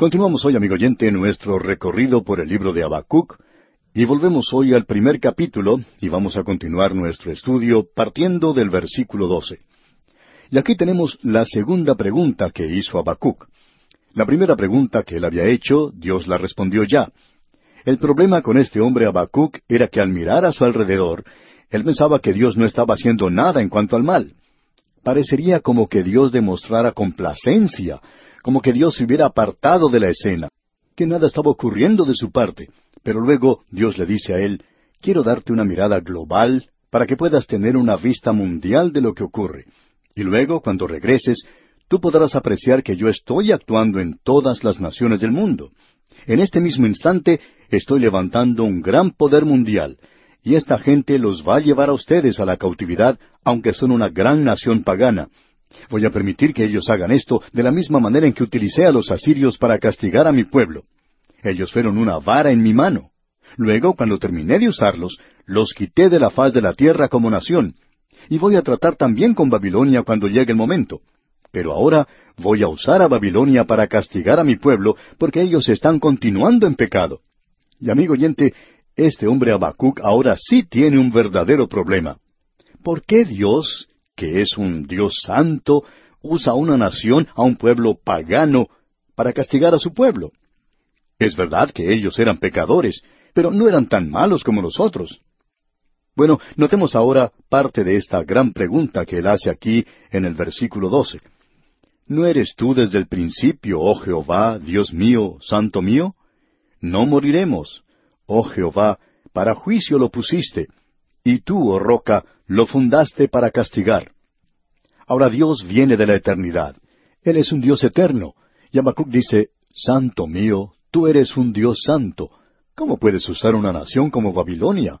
Continuamos hoy, amigo oyente, nuestro recorrido por el libro de Habacuc y volvemos hoy al primer capítulo y vamos a continuar nuestro estudio partiendo del versículo 12. Y aquí tenemos la segunda pregunta que hizo Habacuc. La primera pregunta que él había hecho, Dios la respondió ya. El problema con este hombre Habacuc era que al mirar a su alrededor, él pensaba que Dios no estaba haciendo nada en cuanto al mal. Parecería como que Dios demostrara complacencia como que Dios se hubiera apartado de la escena, que nada estaba ocurriendo de su parte. Pero luego Dios le dice a él, quiero darte una mirada global para que puedas tener una vista mundial de lo que ocurre. Y luego, cuando regreses, tú podrás apreciar que yo estoy actuando en todas las naciones del mundo. En este mismo instante estoy levantando un gran poder mundial, y esta gente los va a llevar a ustedes a la cautividad, aunque son una gran nación pagana, Voy a permitir que ellos hagan esto de la misma manera en que utilicé a los asirios para castigar a mi pueblo. Ellos fueron una vara en mi mano. Luego, cuando terminé de usarlos, los quité de la faz de la tierra como nación. Y voy a tratar también con Babilonia cuando llegue el momento. Pero ahora voy a usar a Babilonia para castigar a mi pueblo, porque ellos están continuando en pecado. Y amigo oyente, este hombre Habacuc ahora sí tiene un verdadero problema. ¿Por qué Dios que es un Dios santo, usa a una nación, a un pueblo pagano, para castigar a su pueblo. Es verdad que ellos eran pecadores, pero no eran tan malos como nosotros. Bueno, notemos ahora parte de esta gran pregunta que él hace aquí en el versículo doce. ¿No eres tú desde el principio, oh Jehová, Dios mío, santo mío? No moriremos. Oh Jehová, para juicio lo pusiste, y tú, oh roca, lo fundaste para castigar. Ahora Dios viene de la eternidad. Él es un Dios eterno. Y Habacuc dice, Santo mío, tú eres un Dios santo. ¿Cómo puedes usar una nación como Babilonia?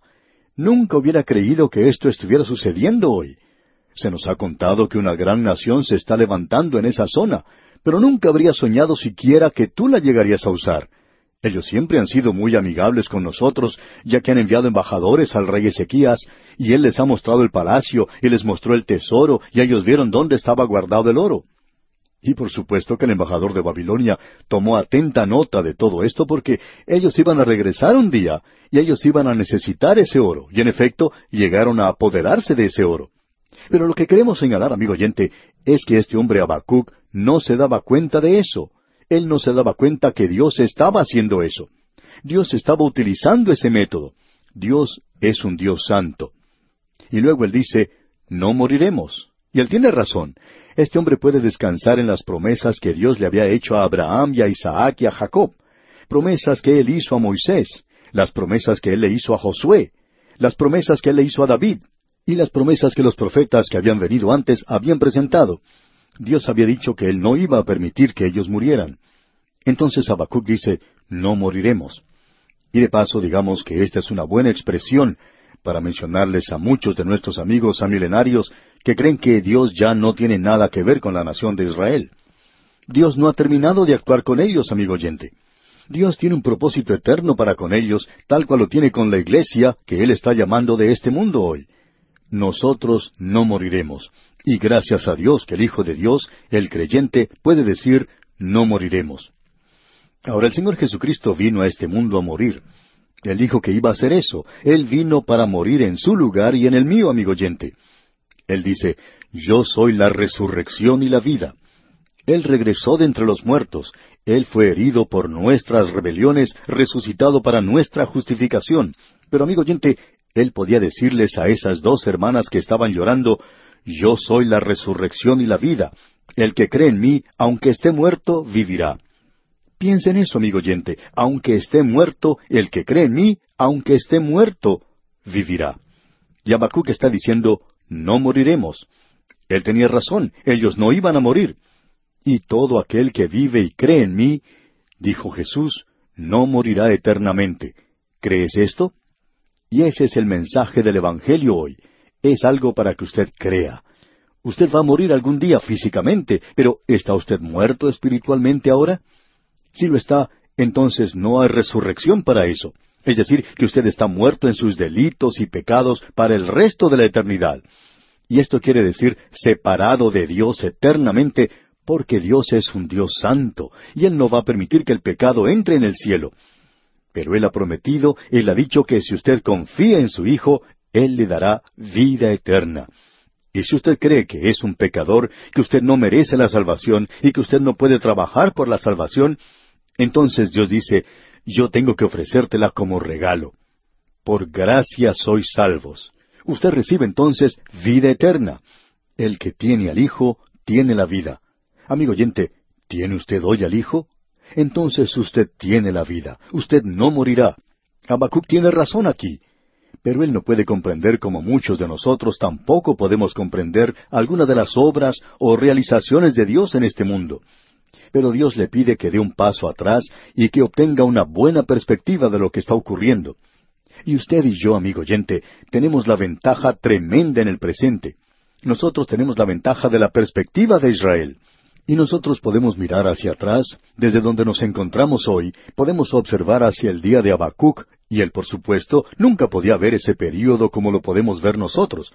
Nunca hubiera creído que esto estuviera sucediendo hoy. Se nos ha contado que una gran nación se está levantando en esa zona, pero nunca habría soñado siquiera que tú la llegarías a usar. Ellos siempre han sido muy amigables con nosotros, ya que han enviado embajadores al rey Ezequías, y él les ha mostrado el palacio, y les mostró el tesoro, y ellos vieron dónde estaba guardado el oro. Y por supuesto que el embajador de Babilonia tomó atenta nota de todo esto porque ellos iban a regresar un día, y ellos iban a necesitar ese oro, y en efecto llegaron a apoderarse de ese oro. Pero lo que queremos señalar, amigo oyente, es que este hombre Habacuc no se daba cuenta de eso. Él no se daba cuenta que Dios estaba haciendo eso. Dios estaba utilizando ese método. Dios es un Dios santo. Y luego él dice, no moriremos. Y él tiene razón. Este hombre puede descansar en las promesas que Dios le había hecho a Abraham y a Isaac y a Jacob. Promesas que él hizo a Moisés, las promesas que él le hizo a Josué, las promesas que él le hizo a David, y las promesas que los profetas que habían venido antes habían presentado. Dios había dicho que Él no iba a permitir que ellos murieran. Entonces Habacuc dice, no moriremos. Y de paso digamos que esta es una buena expresión para mencionarles a muchos de nuestros amigos amilenarios que creen que Dios ya no tiene nada que ver con la nación de Israel. Dios no ha terminado de actuar con ellos, amigo oyente. Dios tiene un propósito eterno para con ellos, tal cual lo tiene con la iglesia que Él está llamando de este mundo hoy. Nosotros no moriremos. Y gracias a Dios que el Hijo de Dios, el creyente, puede decir, no moriremos. Ahora el Señor Jesucristo vino a este mundo a morir. Él dijo que iba a hacer eso. Él vino para morir en su lugar y en el mío, amigo oyente. Él dice, yo soy la resurrección y la vida. Él regresó de entre los muertos. Él fue herido por nuestras rebeliones, resucitado para nuestra justificación. Pero, amigo oyente, él podía decirles a esas dos hermanas que estaban llorando, yo soy la resurrección y la vida. El que cree en mí, aunque esté muerto, vivirá. Piensa en eso, amigo oyente. Aunque esté muerto, el que cree en mí, aunque esté muerto, vivirá. Y Habacuc está diciendo, no moriremos. Él tenía razón, ellos no iban a morir. Y todo aquel que vive y cree en mí, dijo Jesús, no morirá eternamente. ¿Crees esto? Y ese es el mensaje del Evangelio hoy es algo para que usted crea. Usted va a morir algún día físicamente, pero ¿está usted muerto espiritualmente ahora? Si lo está, entonces no hay resurrección para eso. Es decir, que usted está muerto en sus delitos y pecados para el resto de la eternidad. Y esto quiere decir separado de Dios eternamente porque Dios es un Dios santo, y Él no va a permitir que el pecado entre en el cielo. Pero Él ha prometido, Él ha dicho que si usted confía en su Hijo, Él le dará vida eterna. Y si usted cree que es un pecador, que usted no merece la salvación y que usted no puede trabajar por la salvación, entonces Dios dice, yo tengo que ofrecértela como regalo. Por gracia sois salvos. Usted recibe entonces vida eterna. El que tiene al Hijo tiene la vida. Amigo oyente, ¿tiene usted hoy al Hijo? Entonces usted tiene la vida. Usted no morirá. Habacuc tiene razón aquí. Pero él no puede comprender como muchos de nosotros tampoco podemos comprender alguna de las obras o realizaciones de Dios en este mundo. Pero Dios le pide que dé un paso atrás y que obtenga una buena perspectiva de lo que está ocurriendo. Y usted y yo, amigo oyente, tenemos la ventaja tremenda en el presente. Nosotros tenemos la ventaja de la perspectiva de Israel. Y nosotros podemos mirar hacia atrás, desde donde nos encontramos hoy, podemos observar hacia el día de Habacuc, y él, por supuesto, nunca podía ver ese período como lo podemos ver nosotros.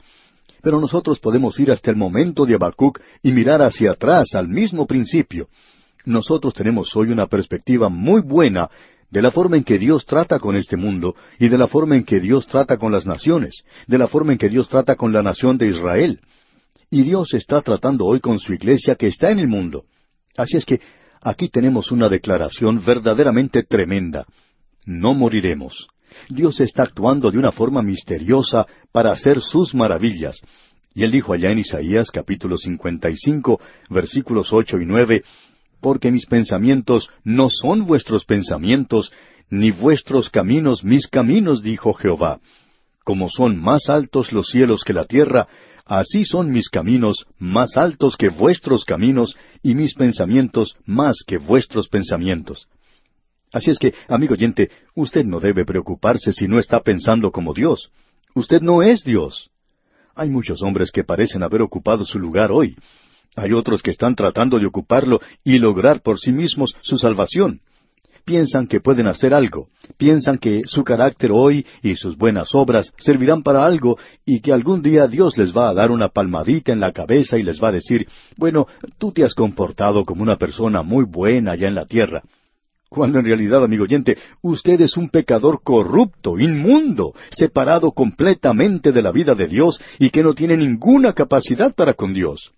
Pero nosotros podemos ir hasta el momento de Habacuc y mirar hacia atrás, al mismo principio. Nosotros tenemos hoy una perspectiva muy buena de la forma en que Dios trata con este mundo y de la forma en que Dios trata con las naciones, de la forma en que Dios trata con la nación de Israel. Y Dios está tratando hoy con su iglesia que está en el mundo. Así es que aquí tenemos una declaración verdaderamente tremenda. No moriremos. Dios está actuando de una forma misteriosa para hacer sus maravillas. Y él dijo allá en Isaías capítulo 55, versículos ocho y nueve, porque mis pensamientos no son vuestros pensamientos, ni vuestros caminos mis caminos, dijo Jehová. Como son más altos los cielos que la tierra, así son mis caminos más altos que vuestros caminos, y mis pensamientos más que vuestros pensamientos. Así es que, amigo oyente, usted no debe preocuparse si no está pensando como Dios. Usted no es Dios. Hay muchos hombres que parecen haber ocupado su lugar hoy, hay otros que están tratando de ocuparlo y lograr por sí mismos su salvación. Piensan que pueden hacer algo, piensan que su carácter hoy y sus buenas obras servirán para algo y que algún día Dios les va a dar una palmadita en la cabeza y les va a decir, bueno, tú te has comportado como una persona muy buena allá en la tierra. Cuando en realidad, amigo oyente, usted es un pecador corrupto, inmundo, separado completamente de la vida de Dios y que no tiene ninguna capacidad para con Dios.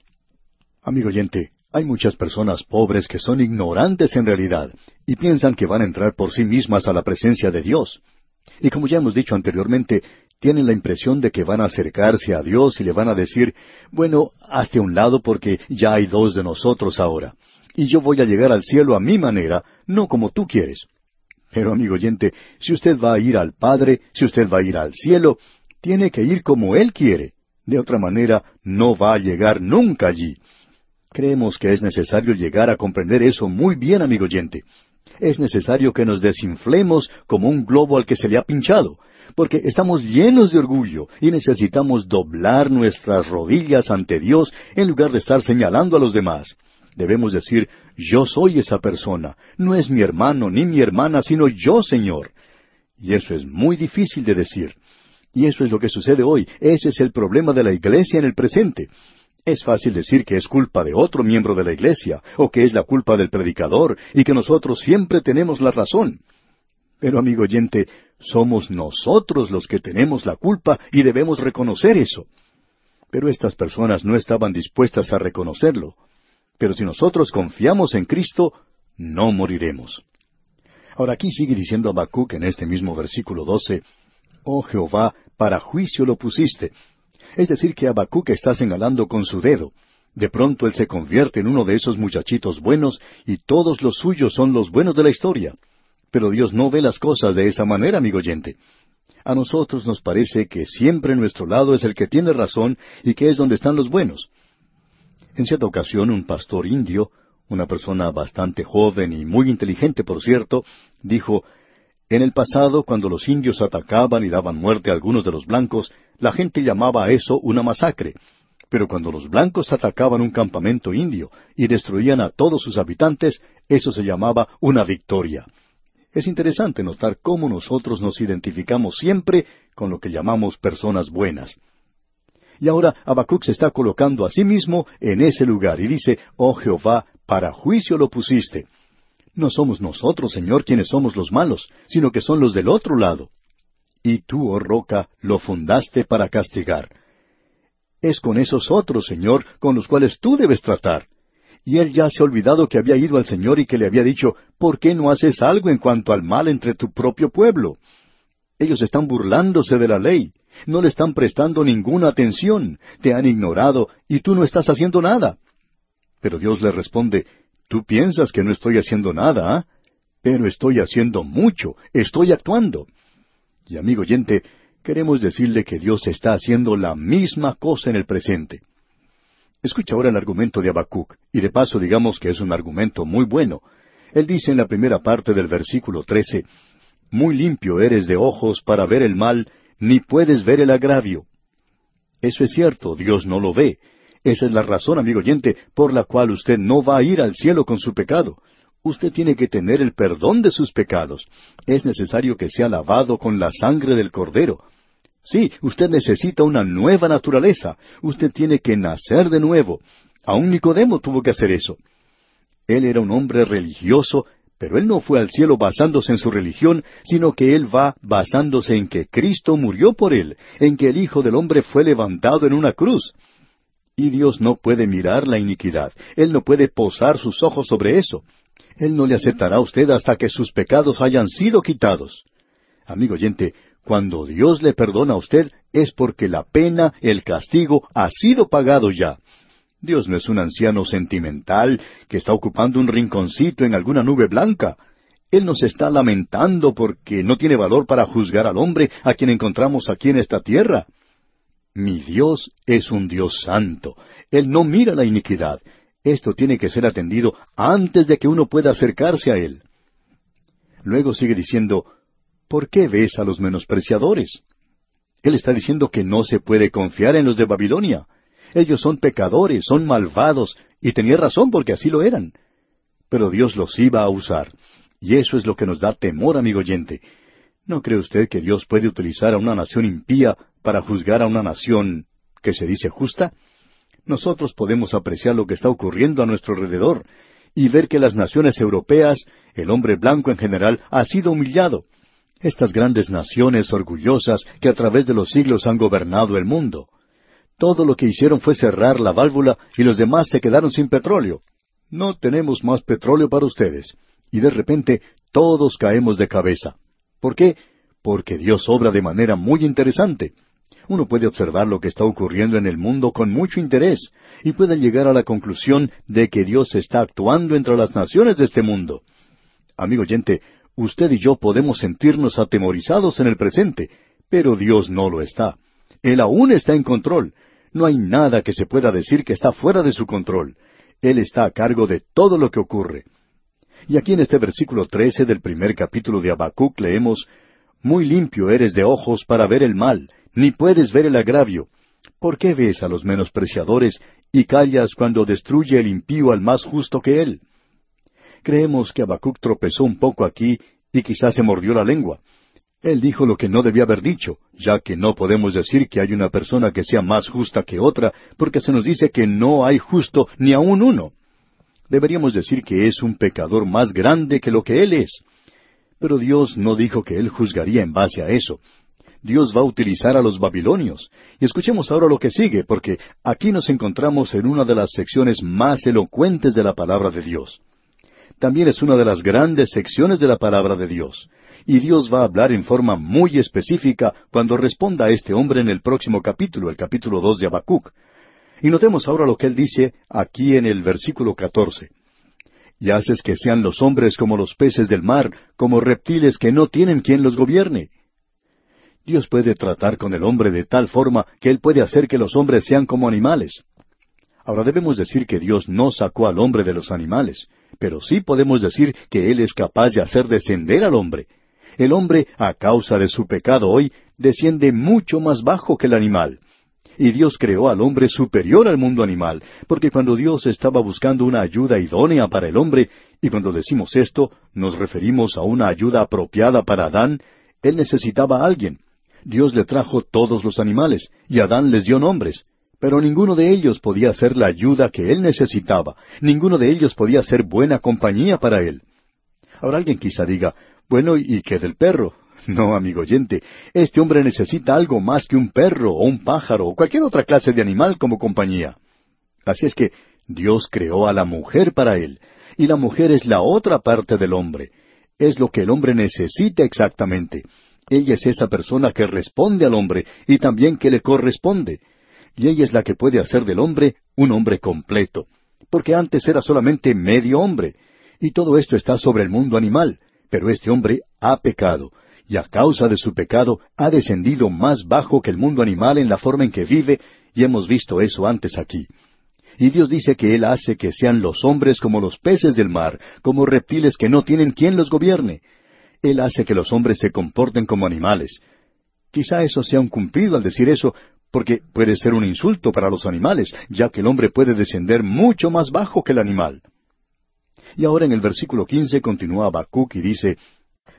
Amigo oyente, hay muchas personas pobres que son ignorantes en realidad y piensan que van a entrar por sí mismas a la presencia de Dios. Y como ya hemos dicho anteriormente, tienen la impresión de que van a acercarse a Dios y le van a decir, bueno, hazte a un lado porque ya hay dos de nosotros ahora. Y yo voy a llegar al cielo a mi manera, no como tú quieres. Pero amigo oyente, si usted va a ir al Padre, si usted va a ir al cielo, tiene que ir como Él quiere. De otra manera, no va a llegar nunca allí. Creemos que es necesario llegar a comprender eso muy bien, amigo oyente. Es necesario que nos desinflemos como un globo al que se le ha pinchado, porque estamos llenos de orgullo y necesitamos doblar nuestras rodillas ante Dios en lugar de estar señalando a los demás. Debemos decir, yo soy esa persona, no es mi hermano ni mi hermana, sino yo, Señor. Y eso es muy difícil de decir. Y eso es lo que sucede hoy. Ese es el problema de la iglesia en el presente. Es fácil decir que es culpa de otro miembro de la iglesia, o que es la culpa del predicador, y que nosotros siempre tenemos la razón. Pero, amigo oyente, somos nosotros los que tenemos la culpa y debemos reconocer eso. Pero estas personas no estaban dispuestas a reconocerlo. Pero si nosotros confiamos en Cristo, no moriremos. Ahora aquí sigue diciendo Habacuc en este mismo versículo doce, Oh Jehová, para juicio lo pusiste, es decir, que Habacuc está señalando con su dedo. De pronto él se convierte en uno de esos muchachitos buenos y todos los suyos son los buenos de la historia. Pero Dios no ve las cosas de esa manera, amigo oyente. A nosotros nos parece que siempre nuestro lado es el que tiene razón y que es donde están los buenos. En cierta ocasión un pastor indio, una persona bastante joven y muy inteligente, por cierto, dijo, en el pasado, cuando los indios atacaban y daban muerte a algunos de los blancos, la gente llamaba a eso una masacre. Pero cuando los blancos atacaban un campamento indio y destruían a todos sus habitantes, eso se llamaba una victoria. Es interesante notar cómo nosotros nos identificamos siempre con lo que llamamos personas buenas. Y ahora Habacuc se está colocando a sí mismo en ese lugar y dice, Oh Jehová, para juicio lo pusiste. No somos nosotros, Señor, quienes somos los malos, sino que son los del otro lado. Y tú, oh roca, lo fundaste para castigar. Es con esos otros, Señor, con los cuales tú debes tratar. Y él ya se ha olvidado que había ido al Señor y que le había dicho, ¿por qué no haces algo en cuanto al mal entre tu propio pueblo? Ellos están burlándose de la ley, no le están prestando ninguna atención, te han ignorado y tú no estás haciendo nada. Pero Dios le responde, Tú piensas que no estoy haciendo nada, ¿ah? pero estoy haciendo mucho, estoy actuando. Y amigo oyente, queremos decirle que Dios está haciendo la misma cosa en el presente. Escucha ahora el argumento de Habacuc, y de paso digamos que es un argumento muy bueno. Él dice en la primera parte del versículo trece, Muy limpio eres de ojos para ver el mal, ni puedes ver el agravio. Eso es cierto, Dios no lo ve, esa es la razón, amigo oyente, por la cual usted no va a ir al cielo con su pecado. Usted tiene que tener el perdón de sus pecados. Es necesario que sea lavado con la sangre del Cordero. Sí, usted necesita una nueva naturaleza. Usted tiene que nacer de nuevo. Aún Nicodemo tuvo que hacer eso. Él era un hombre religioso, pero él no fue al cielo basándose en su religión, sino que él va basándose en que Cristo murió por él, en que el Hijo del Hombre fue levantado en una cruz. Y Dios no puede mirar la iniquidad. Él no puede posar sus ojos sobre eso. Él no le aceptará a usted hasta que sus pecados hayan sido quitados. Amigo oyente, cuando Dios le perdona a usted es porque la pena, el castigo, ha sido pagado ya. Dios no es un anciano sentimental que está ocupando un rinconcito en alguna nube blanca. Él nos está lamentando porque no tiene valor para juzgar al hombre a quien encontramos aquí en esta tierra. Mi Dios es un Dios santo. Él no mira la iniquidad. Esto tiene que ser atendido antes de que uno pueda acercarse a Él. Luego sigue diciendo, ¿por qué ves a los menospreciadores? Él está diciendo que no se puede confiar en los de Babilonia. Ellos son pecadores, son malvados, y tenía razón porque así lo eran. Pero Dios los iba a usar. Y eso es lo que nos da temor, amigo oyente. ¿No cree usted que Dios puede utilizar a una nación impía para juzgar a una nación que se dice justa? Nosotros podemos apreciar lo que está ocurriendo a nuestro alrededor y ver que las naciones europeas, el hombre blanco en general, ha sido humillado. Estas grandes naciones orgullosas que a través de los siglos han gobernado el mundo. Todo lo que hicieron fue cerrar la válvula y los demás se quedaron sin petróleo. No tenemos más petróleo para ustedes. Y de repente todos caemos de cabeza. ¿Por qué? Porque Dios obra de manera muy interesante. Uno puede observar lo que está ocurriendo en el mundo con mucho interés y puede llegar a la conclusión de que Dios está actuando entre las naciones de este mundo. Amigo oyente, usted y yo podemos sentirnos atemorizados en el presente, pero Dios no lo está. Él aún está en control. No hay nada que se pueda decir que está fuera de su control. Él está a cargo de todo lo que ocurre. Y aquí en este versículo trece del primer capítulo de Habacuc leemos Muy limpio eres de ojos para ver el mal, ni puedes ver el agravio. ¿Por qué ves a los menospreciadores y callas cuando destruye el impío al más justo que él? Creemos que Habacuc tropezó un poco aquí y quizás se mordió la lengua. Él dijo lo que no debía haber dicho, ya que no podemos decir que hay una persona que sea más justa que otra, porque se nos dice que no hay justo ni aun uno. Deberíamos decir que es un pecador más grande que lo que él es. Pero Dios no dijo que él juzgaría en base a eso. Dios va a utilizar a los babilonios. Y escuchemos ahora lo que sigue, porque aquí nos encontramos en una de las secciones más elocuentes de la palabra de Dios. También es una de las grandes secciones de la palabra de Dios. Y Dios va a hablar en forma muy específica cuando responda a este hombre en el próximo capítulo, el capítulo dos de Habacuc. Y notemos ahora lo que él dice aquí en el versículo catorce. Y haces que sean los hombres como los peces del mar, como reptiles que no tienen quien los gobierne. Dios puede tratar con el hombre de tal forma que Él puede hacer que los hombres sean como animales. Ahora debemos decir que Dios no sacó al hombre de los animales, pero sí podemos decir que Él es capaz de hacer descender al hombre. El hombre, a causa de su pecado hoy, desciende mucho más bajo que el animal. Y Dios creó al hombre superior al mundo animal, porque cuando Dios estaba buscando una ayuda idónea para el hombre, y cuando decimos esto, nos referimos a una ayuda apropiada para Adán, él necesitaba a alguien. Dios le trajo todos los animales, y Adán les dio nombres, pero ninguno de ellos podía ser la ayuda que él necesitaba, ninguno de ellos podía ser buena compañía para él. Ahora alguien quizá diga, bueno, ¿y qué del perro? No, amigo oyente, este hombre necesita algo más que un perro o un pájaro o cualquier otra clase de animal como compañía. Así es que Dios creó a la mujer para él, y la mujer es la otra parte del hombre. Es lo que el hombre necesita exactamente. Ella es esa persona que responde al hombre y también que le corresponde. Y ella es la que puede hacer del hombre un hombre completo. Porque antes era solamente medio hombre. Y todo esto está sobre el mundo animal. Pero este hombre ha pecado, y a causa de su pecado ha descendido más bajo que el mundo animal en la forma en que vive, y hemos visto eso antes aquí. Y Dios dice que Él hace que sean los hombres como los peces del mar, como reptiles que no tienen quien los gobierne. Él hace que los hombres se comporten como animales. Quizá eso sea un cumplido al decir eso, porque puede ser un insulto para los animales, ya que el hombre puede descender mucho más bajo que el animal. Y ahora en el versículo quince continúa Habacuc y dice,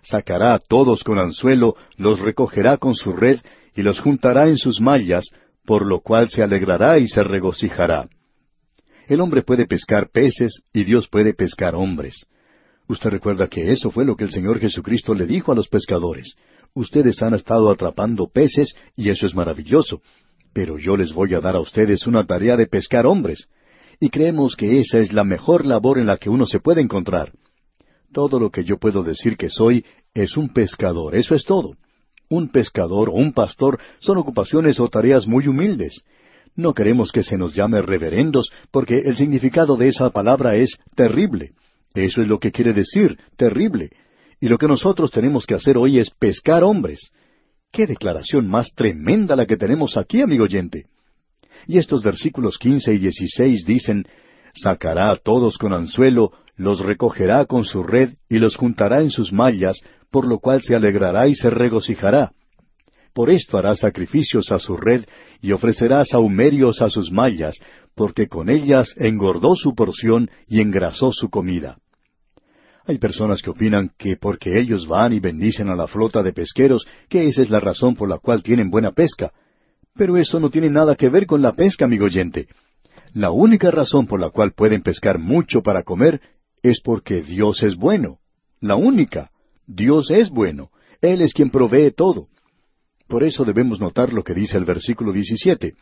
Sacará a todos con anzuelo, los recogerá con su red, y los juntará en sus mallas, por lo cual se alegrará y se regocijará. El hombre puede pescar peces y Dios puede pescar hombres. Usted recuerda que eso fue lo que el Señor Jesucristo le dijo a los pescadores. Ustedes han estado atrapando peces y eso es maravilloso, pero yo les voy a dar a ustedes una tarea de pescar hombres y creemos que esa es la mejor labor en la que uno se puede encontrar. Todo lo que yo puedo decir que soy es un pescador, eso es todo. Un pescador o un pastor son ocupaciones o tareas muy humildes. No queremos que se nos llame reverendos, porque el significado de esa palabra es terrible. Eso es lo que quiere decir, terrible. Y lo que nosotros tenemos que hacer hoy es pescar hombres. ¡Qué declaración más tremenda la que tenemos aquí, amigo oyente! Y estos versículos quince y dieciséis dicen, Sacará a todos con anzuelo, los recogerá con su red y los juntará en sus mallas, por lo cual se alegrará y se regocijará. Por esto hará sacrificios a su red y ofrecerá saumerios a sus mallas, porque con ellas engordó su porción y engrasó su comida. Hay personas que opinan que porque ellos van y bendicen a la flota de pesqueros, que esa es la razón por la cual tienen buena pesca. Pero eso no tiene nada que ver con la pesca, amigo oyente. La única razón por la cual pueden pescar mucho para comer es porque Dios es bueno. La única. Dios es bueno. Él es quien provee todo. Por eso debemos notar lo que dice el versículo 17.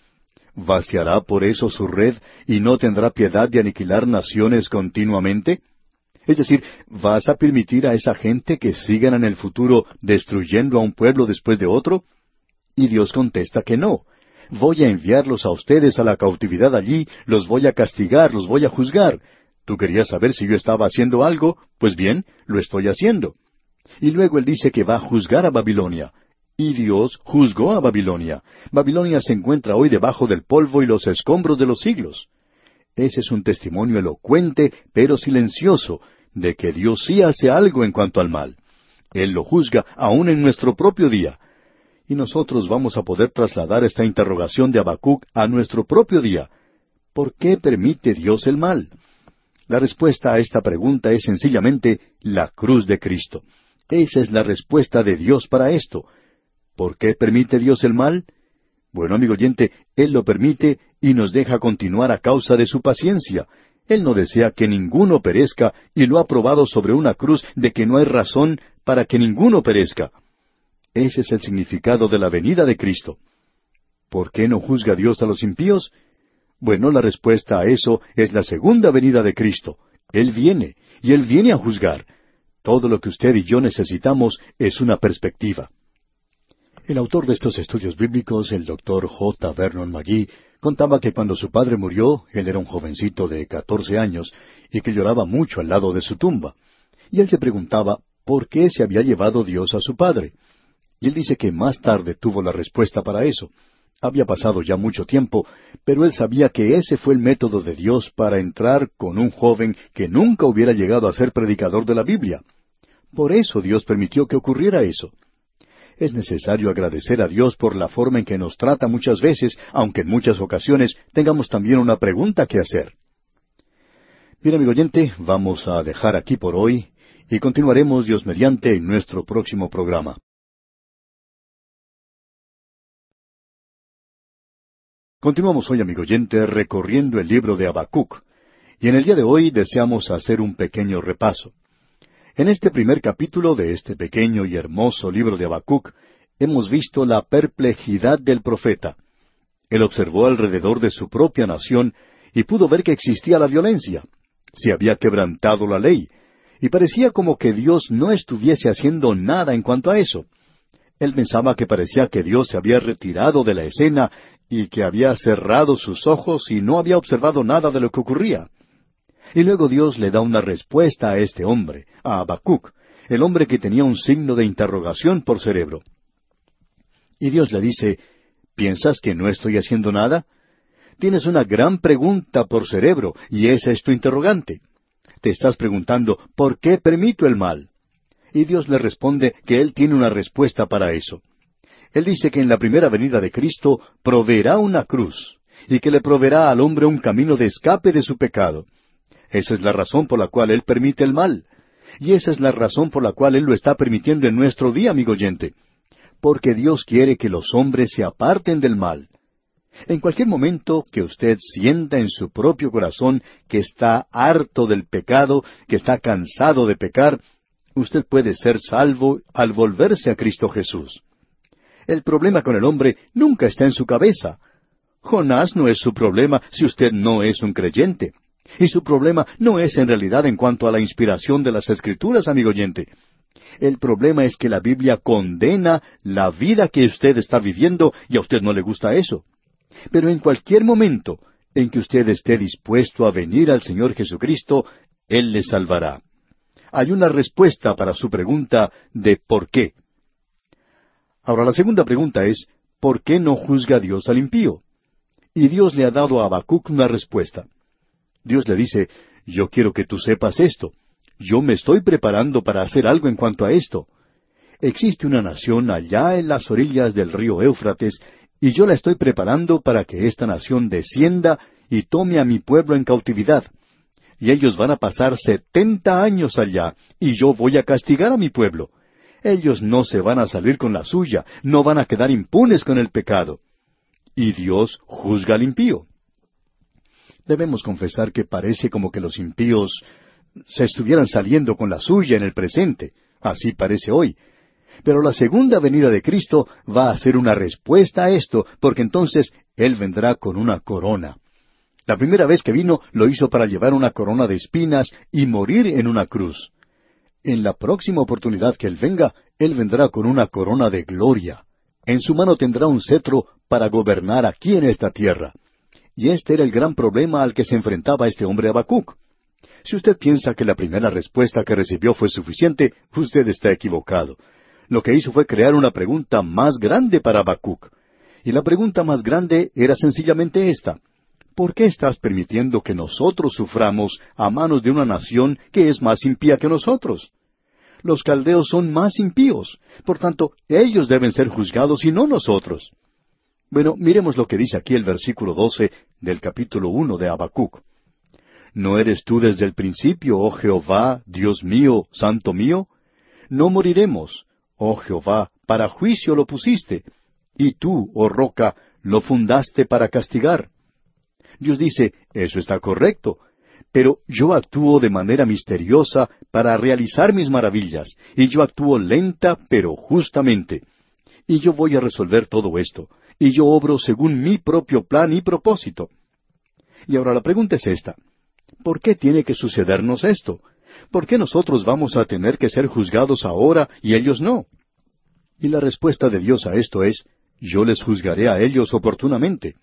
¿Vaciará por eso su red y no tendrá piedad de aniquilar naciones continuamente? Es decir, ¿vas a permitir a esa gente que sigan en el futuro destruyendo a un pueblo después de otro? Y Dios contesta que no. Voy a enviarlos a ustedes a la cautividad allí, los voy a castigar, los voy a juzgar. Tú querías saber si yo estaba haciendo algo, pues bien, lo estoy haciendo. Y luego él dice que va a juzgar a Babilonia. Y Dios juzgó a Babilonia. Babilonia se encuentra hoy debajo del polvo y los escombros de los siglos. Ese es un testimonio elocuente, pero silencioso, de que Dios sí hace algo en cuanto al mal. Él lo juzga aún en nuestro propio día y nosotros vamos a poder trasladar esta interrogación de Habacuc a nuestro propio día. ¿Por qué permite Dios el mal? La respuesta a esta pregunta es sencillamente la cruz de Cristo. Esa es la respuesta de Dios para esto. ¿Por qué permite Dios el mal? Bueno, amigo oyente, Él lo permite y nos deja continuar a causa de su paciencia. Él no desea que ninguno perezca y lo ha probado sobre una cruz de que no hay razón para que ninguno perezca. Ese es el significado de la venida de Cristo. ¿Por qué no juzga Dios a los impíos? Bueno, la respuesta a eso es la segunda venida de Cristo. Él viene, y Él viene a juzgar. Todo lo que usted y yo necesitamos es una perspectiva. El autor de estos estudios bíblicos, el doctor J. Vernon McGee, contaba que cuando su padre murió, él era un jovencito de catorce años, y que lloraba mucho al lado de su tumba. Y él se preguntaba por qué se había llevado Dios a su padre. Y él dice que más tarde tuvo la respuesta para eso. Había pasado ya mucho tiempo, pero él sabía que ese fue el método de Dios para entrar con un joven que nunca hubiera llegado a ser predicador de la Biblia. Por eso Dios permitió que ocurriera eso. Es necesario agradecer a Dios por la forma en que nos trata muchas veces, aunque en muchas ocasiones tengamos también una pregunta que hacer. Bien, amigo oyente, vamos a dejar aquí por hoy y continuaremos Dios mediante en nuestro próximo programa. Continuamos hoy, amigo oyente, recorriendo el libro de Habacuc, y en el día de hoy deseamos hacer un pequeño repaso. En este primer capítulo de este pequeño y hermoso libro de Habacuc, hemos visto la perplejidad del profeta. Él observó alrededor de su propia nación y pudo ver que existía la violencia. Se había quebrantado la ley, y parecía como que Dios no estuviese haciendo nada en cuanto a eso. Él pensaba que parecía que Dios se había retirado de la escena y que había cerrado sus ojos y no había observado nada de lo que ocurría. Y luego Dios le da una respuesta a este hombre, a Habacuc, el hombre que tenía un signo de interrogación por cerebro. Y Dios le dice, ¿piensas que no estoy haciendo nada? Tienes una gran pregunta por cerebro, y esa es tu interrogante. Te estás preguntando, ¿por qué permito el mal? Y Dios le responde que Él tiene una respuesta para eso. Él dice que en la primera venida de Cristo proveerá una cruz, y que le proveerá al hombre un camino de escape de su pecado. Esa es la razón por la cual Él permite el mal. Y esa es la razón por la cual Él lo está permitiendo en nuestro día, amigo oyente. Porque Dios quiere que los hombres se aparten del mal. En cualquier momento que usted sienta en su propio corazón que está harto del pecado, que está cansado de pecar, usted puede ser salvo al volverse a Cristo Jesús. El problema con el hombre nunca está en su cabeza. Jonás no es su problema si usted no es un creyente. Y su problema no es en realidad en cuanto a la inspiración de las Escrituras, amigo oyente. El problema es que la Biblia condena la vida que usted está viviendo y a usted no le gusta eso. Pero en cualquier momento en que usted esté dispuesto a venir al Señor Jesucristo, Él le salvará. Hay una respuesta para su pregunta de por qué. Ahora la segunda pregunta es, ¿por qué no juzga Dios al impío? Y Dios le ha dado a Habacuc una respuesta. Dios le dice, yo quiero que tú sepas esto. Yo me estoy preparando para hacer algo en cuanto a esto. Existe una nación allá en las orillas del río Éufrates y yo la estoy preparando para que esta nación descienda y tome a mi pueblo en cautividad. Y ellos van a pasar setenta años allá, y yo voy a castigar a mi pueblo. Ellos no se van a salir con la suya, no van a quedar impunes con el pecado. Y Dios juzga al impío. Debemos confesar que parece como que los impíos se estuvieran saliendo con la suya en el presente. Así parece hoy. Pero la segunda venida de Cristo va a ser una respuesta a esto, porque entonces Él vendrá con una corona. La primera vez que vino lo hizo para llevar una corona de espinas y morir en una cruz. En la próxima oportunidad que Él venga, Él vendrá con una corona de gloria. En su mano tendrá un cetro para gobernar aquí en esta tierra. Y este era el gran problema al que se enfrentaba este hombre Habacuc. Si usted piensa que la primera respuesta que recibió fue suficiente, usted está equivocado lo que hizo fue crear una pregunta más grande para Habacuc. Y la pregunta más grande era sencillamente esta. ¿Por qué estás permitiendo que nosotros suframos a manos de una nación que es más impía que nosotros? Los caldeos son más impíos, por tanto, ellos deben ser juzgados y no nosotros. Bueno, miremos lo que dice aquí el versículo doce del capítulo uno de Habacuc. ¿No eres tú desde el principio, oh Jehová, Dios mío, Santo mío? No moriremos, Oh Jehová, para juicio lo pusiste, y tú, oh roca, lo fundaste para castigar. Dios dice, eso está correcto, pero yo actúo de manera misteriosa para realizar mis maravillas, y yo actúo lenta pero justamente. Y yo voy a resolver todo esto, y yo obro según mi propio plan y propósito. Y ahora la pregunta es esta. ¿Por qué tiene que sucedernos esto? ¿por qué nosotros vamos a tener que ser juzgados ahora y ellos no? Y la respuesta de Dios a esto es, yo les juzgaré a ellos oportunamente.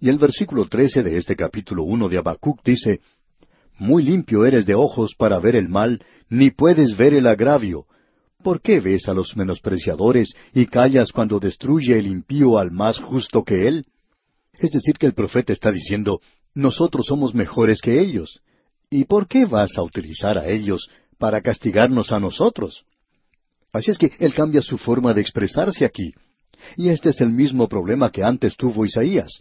Y el versículo trece de este capítulo uno de Habacuc dice, Muy limpio eres de ojos para ver el mal, ni puedes ver el agravio. ¿Por qué ves a los menospreciadores y callas cuando destruye el impío al más justo que él? Es decir, que el profeta está diciendo, nosotros somos mejores que ellos. ¿Y por qué vas a utilizar a ellos para castigarnos a nosotros? Así es que él cambia su forma de expresarse aquí. Y este es el mismo problema que antes tuvo Isaías.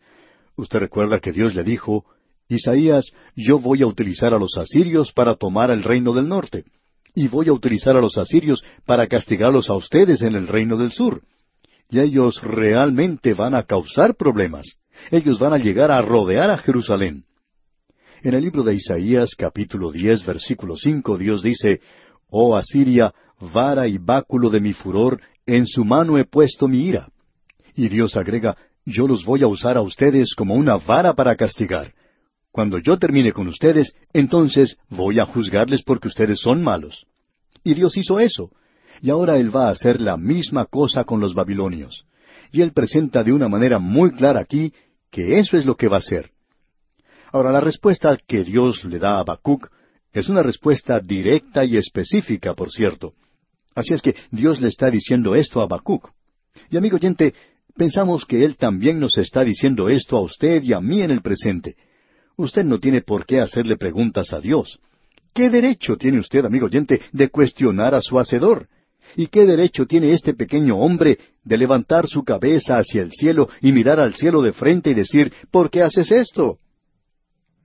Usted recuerda que Dios le dijo, Isaías, yo voy a utilizar a los asirios para tomar el reino del norte, y voy a utilizar a los asirios para castigarlos a ustedes en el reino del sur. Y ellos realmente van a causar problemas. Ellos van a llegar a rodear a Jerusalén. En el libro de Isaías capítulo diez versículo cinco Dios dice, Oh Asiria, vara y báculo de mi furor, en su mano he puesto mi ira. Y Dios agrega, Yo los voy a usar a ustedes como una vara para castigar. Cuando yo termine con ustedes, entonces voy a juzgarles porque ustedes son malos. Y Dios hizo eso. Y ahora Él va a hacer la misma cosa con los babilonios. Y Él presenta de una manera muy clara aquí que eso es lo que va a hacer. Ahora, la respuesta que Dios le da a Habacuc es una respuesta directa y específica, por cierto. Así es que Dios le está diciendo esto a Habacuc. Y amigo oyente, pensamos que Él también nos está diciendo esto a usted y a mí en el presente. Usted no tiene por qué hacerle preguntas a Dios. ¿Qué derecho tiene usted, amigo oyente, de cuestionar a su Hacedor? ¿Y qué derecho tiene este pequeño hombre de levantar su cabeza hacia el cielo y mirar al cielo de frente y decir, ¿por qué haces esto?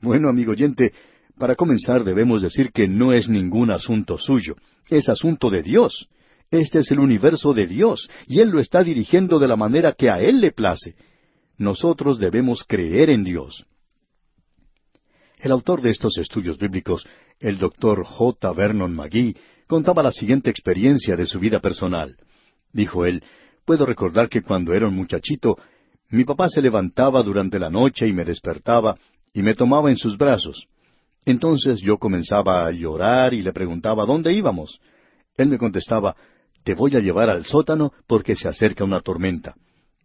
Bueno, amigo oyente, para comenzar debemos decir que no es ningún asunto suyo, es asunto de Dios. Este es el universo de Dios, y Él lo está dirigiendo de la manera que a Él le place. Nosotros debemos creer en Dios. El autor de estos estudios bíblicos, el doctor J. Vernon McGee, contaba la siguiente experiencia de su vida personal. Dijo él, puedo recordar que cuando era un muchachito, mi papá se levantaba durante la noche y me despertaba y me tomaba en sus brazos. Entonces yo comenzaba a llorar y le preguntaba dónde íbamos. Él me contestaba, te voy a llevar al sótano porque se acerca una tormenta.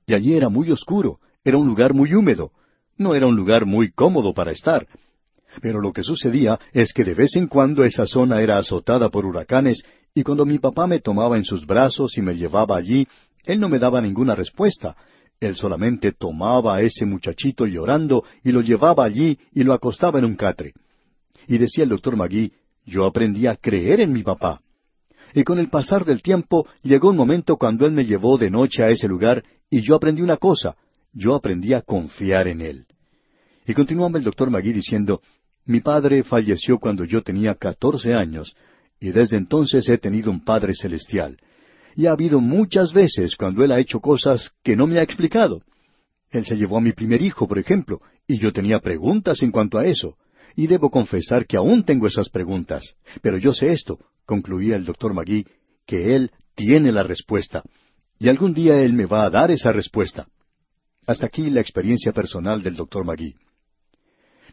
Y allí era muy oscuro, era un lugar muy húmedo, no era un lugar muy cómodo para estar. Pero lo que sucedía es que de vez en cuando esa zona era azotada por huracanes, y cuando mi papá me tomaba en sus brazos y me llevaba allí, él no me daba ninguna respuesta, él solamente tomaba a ese muchachito llorando y lo llevaba allí y lo acostaba en un catre. Y decía el doctor Magui, yo aprendí a creer en mi papá. Y con el pasar del tiempo llegó un momento cuando él me llevó de noche a ese lugar y yo aprendí una cosa, yo aprendí a confiar en él. Y continuaba el doctor Magui diciendo, mi padre falleció cuando yo tenía catorce años, y desde entonces he tenido un Padre Celestial y ha habido muchas veces cuando Él ha hecho cosas que no me ha explicado. Él se llevó a mi primer hijo, por ejemplo, y yo tenía preguntas en cuanto a eso. Y debo confesar que aún tengo esas preguntas. Pero yo sé esto, concluía el doctor Magui, que Él tiene la respuesta. Y algún día Él me va a dar esa respuesta. Hasta aquí la experiencia personal del doctor Magui.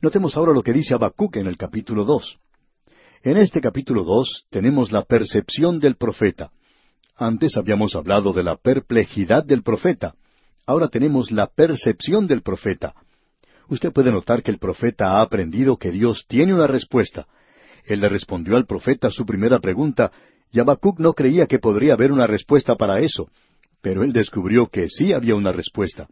Notemos ahora lo que dice Habacuc en el capítulo dos. En este capítulo dos tenemos la percepción del profeta. Antes habíamos hablado de la perplejidad del profeta. Ahora tenemos la percepción del profeta. Usted puede notar que el profeta ha aprendido que Dios tiene una respuesta. Él le respondió al profeta su primera pregunta, y Habacuc no creía que podría haber una respuesta para eso, pero él descubrió que sí había una respuesta.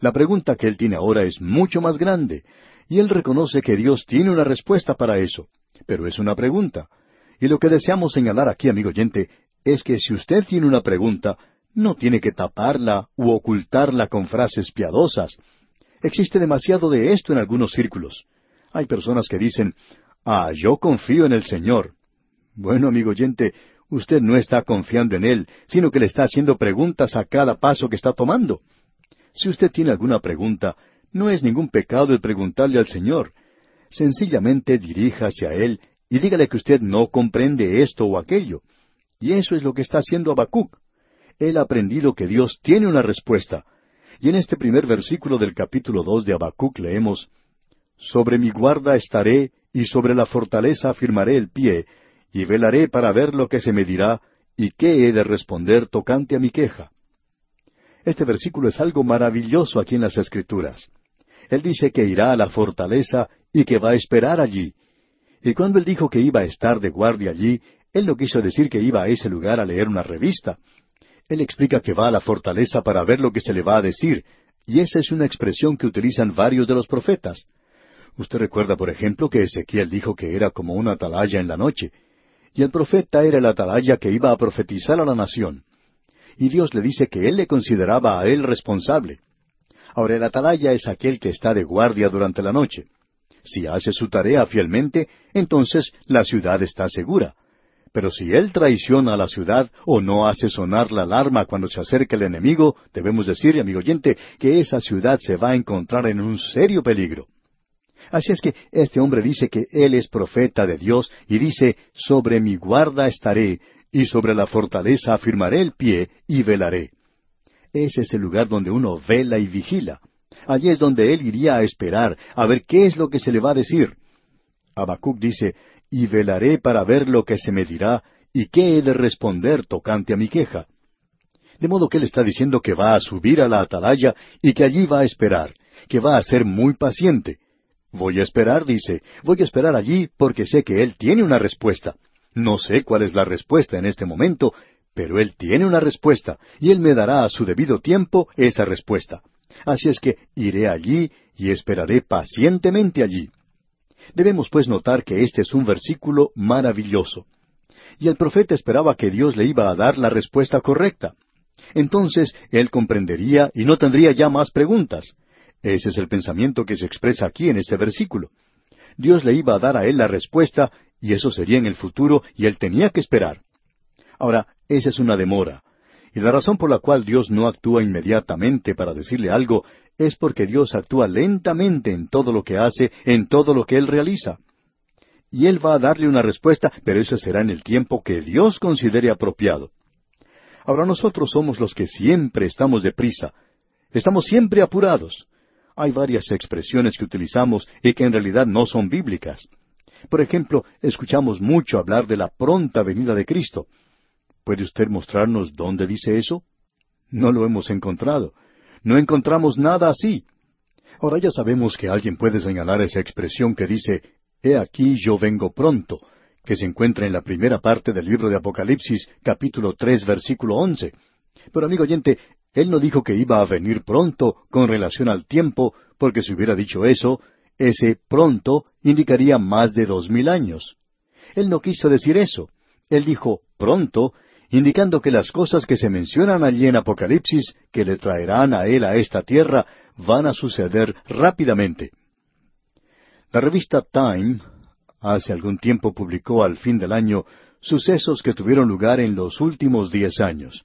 La pregunta que él tiene ahora es mucho más grande, y él reconoce que Dios tiene una respuesta para eso, pero es una pregunta. Y lo que deseamos señalar aquí, amigo oyente, es que si usted tiene una pregunta, no tiene que taparla u ocultarla con frases piadosas. Existe demasiado de esto en algunos círculos. Hay personas que dicen, Ah, yo confío en el Señor. Bueno, amigo oyente, usted no está confiando en Él, sino que le está haciendo preguntas a cada paso que está tomando. Si usted tiene alguna pregunta, no es ningún pecado el preguntarle al Señor. Sencillamente dirija hacia Él y dígale que usted no comprende esto o aquello. Y eso es lo que está haciendo Habacuc. Él ha aprendido que Dios tiene una respuesta. Y en este primer versículo del capítulo dos de Habacuc leemos Sobre mi guarda estaré, y sobre la fortaleza afirmaré el pie, y velaré para ver lo que se me dirá, y qué he de responder tocante a mi queja. Este versículo es algo maravilloso aquí en las Escrituras. Él dice que irá a la fortaleza y que va a esperar allí. Y cuando él dijo que iba a estar de guardia allí, él no quiso decir que iba a ese lugar a leer una revista. Él explica que va a la fortaleza para ver lo que se le va a decir, y esa es una expresión que utilizan varios de los profetas. Usted recuerda, por ejemplo, que Ezequiel dijo que era como una atalaya en la noche, y el profeta era el atalaya que iba a profetizar a la nación. Y Dios le dice que él le consideraba a él responsable. Ahora el atalaya es aquel que está de guardia durante la noche. Si hace su tarea fielmente, entonces la ciudad está segura. Pero si él traiciona a la ciudad o no hace sonar la alarma cuando se acerca el enemigo, debemos decir, amigo oyente, que esa ciudad se va a encontrar en un serio peligro. Así es que este hombre dice que él es profeta de Dios y dice, sobre mi guarda estaré, y sobre la fortaleza afirmaré el pie y velaré. Ese es el lugar donde uno vela y vigila. Allí es donde él iría a esperar, a ver qué es lo que se le va a decir. Habacuc dice, y velaré para ver lo que se me dirá, y qué he de responder tocante a mi queja. De modo que él está diciendo que va a subir a la atalaya y que allí va a esperar, que va a ser muy paciente. Voy a esperar, dice, voy a esperar allí porque sé que él tiene una respuesta. No sé cuál es la respuesta en este momento, pero él tiene una respuesta, y él me dará a su debido tiempo esa respuesta. Así es que iré allí y esperaré pacientemente allí. Debemos pues notar que este es un versículo maravilloso. Y el profeta esperaba que Dios le iba a dar la respuesta correcta. Entonces él comprendería y no tendría ya más preguntas. Ese es el pensamiento que se expresa aquí en este versículo. Dios le iba a dar a él la respuesta y eso sería en el futuro y él tenía que esperar. Ahora, esa es una demora. Y la razón por la cual Dios no actúa inmediatamente para decirle algo es porque Dios actúa lentamente en todo lo que hace, en todo lo que Él realiza. Y Él va a darle una respuesta, pero eso será en el tiempo que Dios considere apropiado. Ahora nosotros somos los que siempre estamos deprisa, estamos siempre apurados. Hay varias expresiones que utilizamos y que en realidad no son bíblicas. Por ejemplo, escuchamos mucho hablar de la pronta venida de Cristo. ¿Puede usted mostrarnos dónde dice eso? No lo hemos encontrado. No encontramos nada así. Ahora ya sabemos que alguien puede señalar esa expresión que dice, He aquí yo vengo pronto, que se encuentra en la primera parte del libro de Apocalipsis, capítulo tres, versículo once. Pero amigo oyente, él no dijo que iba a venir pronto con relación al tiempo, porque si hubiera dicho eso, ese pronto indicaría más de dos mil años. Él no quiso decir eso. Él dijo pronto indicando que las cosas que se mencionan allí en Apocalipsis que le traerán a él a esta tierra van a suceder rápidamente. La revista Time hace algún tiempo publicó al fin del año sucesos que tuvieron lugar en los últimos diez años.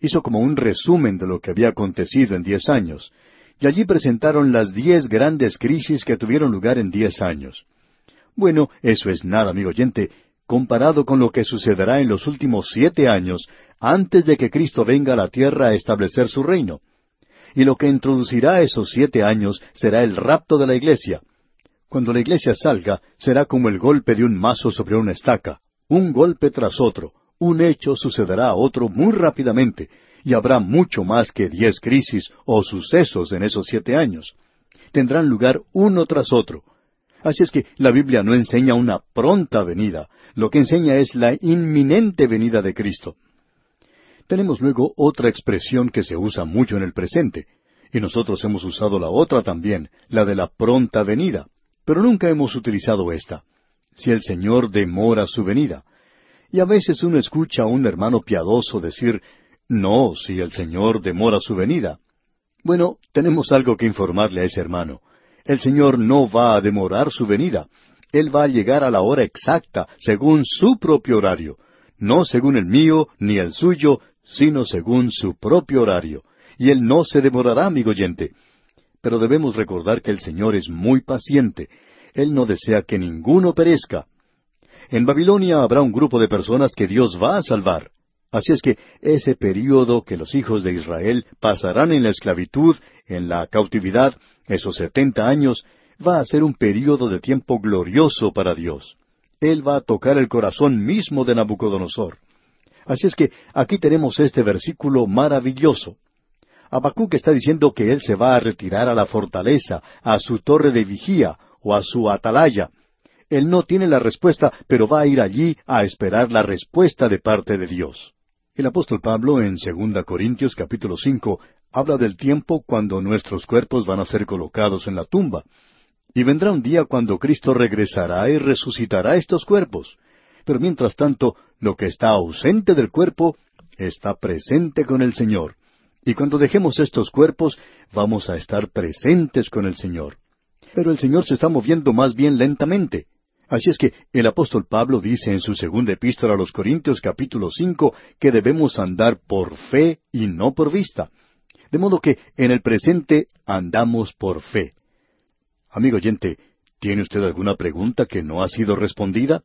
Hizo como un resumen de lo que había acontecido en diez años, y allí presentaron las diez grandes crisis que tuvieron lugar en diez años. Bueno, eso es nada, amigo oyente, comparado con lo que sucederá en los últimos siete años antes de que Cristo venga a la tierra a establecer su reino. Y lo que introducirá esos siete años será el rapto de la iglesia. Cuando la iglesia salga, será como el golpe de un mazo sobre una estaca, un golpe tras otro, un hecho sucederá a otro muy rápidamente, y habrá mucho más que diez crisis o sucesos en esos siete años. Tendrán lugar uno tras otro, Así es que la Biblia no enseña una pronta venida, lo que enseña es la inminente venida de Cristo. Tenemos luego otra expresión que se usa mucho en el presente, y nosotros hemos usado la otra también, la de la pronta venida, pero nunca hemos utilizado esta. Si el Señor demora su venida. Y a veces uno escucha a un hermano piadoso decir, no, si el Señor demora su venida. Bueno, tenemos algo que informarle a ese hermano. El Señor no va a demorar su venida. Él va a llegar a la hora exacta, según su propio horario, no según el mío ni el suyo, sino según su propio horario. Y Él no se demorará, amigo oyente. Pero debemos recordar que el Señor es muy paciente. Él no desea que ninguno perezca. En Babilonia habrá un grupo de personas que Dios va a salvar. Así es que ese período que los hijos de Israel pasarán en la esclavitud, en la cautividad, esos setenta años, va a ser un período de tiempo glorioso para Dios. Él va a tocar el corazón mismo de Nabucodonosor. Así es que aquí tenemos este versículo maravilloso. Habacuc está diciendo que él se va a retirar a la fortaleza, a su torre de vigía o a su atalaya. Él no tiene la respuesta, pero va a ir allí a esperar la respuesta de parte de Dios. El apóstol Pablo en 2 Corintios capítulo 5 habla del tiempo cuando nuestros cuerpos van a ser colocados en la tumba. Y vendrá un día cuando Cristo regresará y resucitará estos cuerpos. Pero mientras tanto, lo que está ausente del cuerpo está presente con el Señor. Y cuando dejemos estos cuerpos, vamos a estar presentes con el Señor. Pero el Señor se está moviendo más bien lentamente. Así es que el apóstol Pablo dice en su segunda epístola a los Corintios capítulo cinco que debemos andar por fe y no por vista. De modo que en el presente andamos por fe. Amigo oyente, ¿tiene usted alguna pregunta que no ha sido respondida?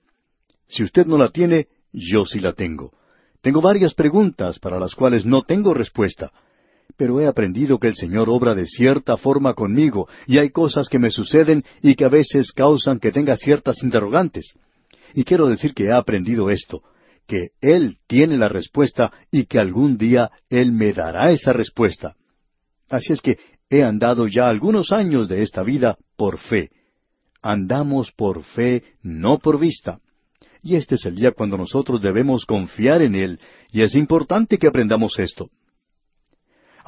Si usted no la tiene, yo sí la tengo. Tengo varias preguntas para las cuales no tengo respuesta pero he aprendido que el Señor obra de cierta forma conmigo, y hay cosas que me suceden y que a veces causan que tenga ciertas interrogantes. Y quiero decir que he aprendido esto, que Él tiene la respuesta y que algún día Él me dará esa respuesta. Así es que he andado ya algunos años de esta vida por fe. Andamos por fe, no por vista. Y este es el día cuando nosotros debemos confiar en Él, y es importante que aprendamos esto.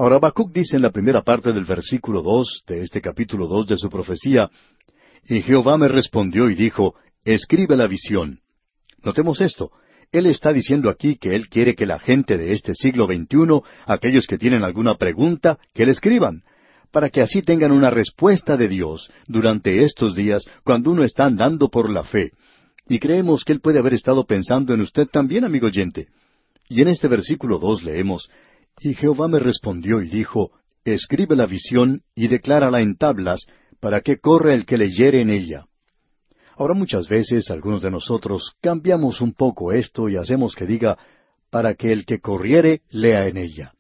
Ahora Habacuc dice en la primera parte del versículo dos de este capítulo dos de su profecía, Y Jehová me respondió y dijo, Escribe la visión. Notemos esto. Él está diciendo aquí que Él quiere que la gente de este siglo XXI, aquellos que tienen alguna pregunta, que le escriban, para que así tengan una respuesta de Dios durante estos días cuando uno está andando por la fe. Y creemos que Él puede haber estado pensando en usted también, amigo oyente. Y en este versículo dos leemos, y Jehová me respondió y dijo, Escribe la visión y declárala en tablas, para que corra el que leyere en ella. Ahora muchas veces algunos de nosotros cambiamos un poco esto y hacemos que diga, para que el que corriere lea en ella.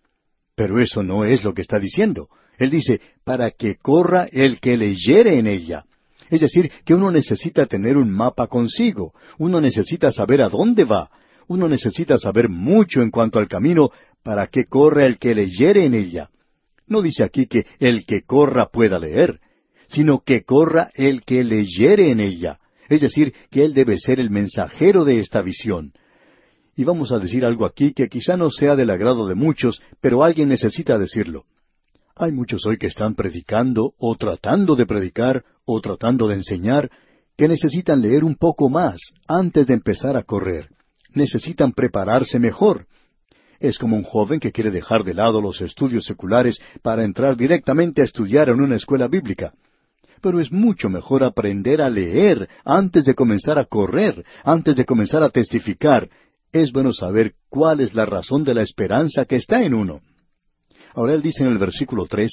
Pero eso no es lo que está diciendo. Él dice, para que corra el que leyere en ella. Es decir, que uno necesita tener un mapa consigo, uno necesita saber a dónde va, uno necesita saber mucho en cuanto al camino para que corra el que leyere en ella. No dice aquí que el que corra pueda leer, sino que corra el que leyere en ella. Es decir, que él debe ser el mensajero de esta visión. Y vamos a decir algo aquí que quizá no sea del agrado de muchos, pero alguien necesita decirlo. Hay muchos hoy que están predicando, o tratando de predicar, o tratando de enseñar, que necesitan leer un poco más antes de empezar a correr. Necesitan prepararse mejor. Es como un joven que quiere dejar de lado los estudios seculares para entrar directamente a estudiar en una escuela bíblica. Pero es mucho mejor aprender a leer antes de comenzar a correr, antes de comenzar a testificar. Es bueno saber cuál es la razón de la esperanza que está en uno. Ahora él dice en el versículo tres,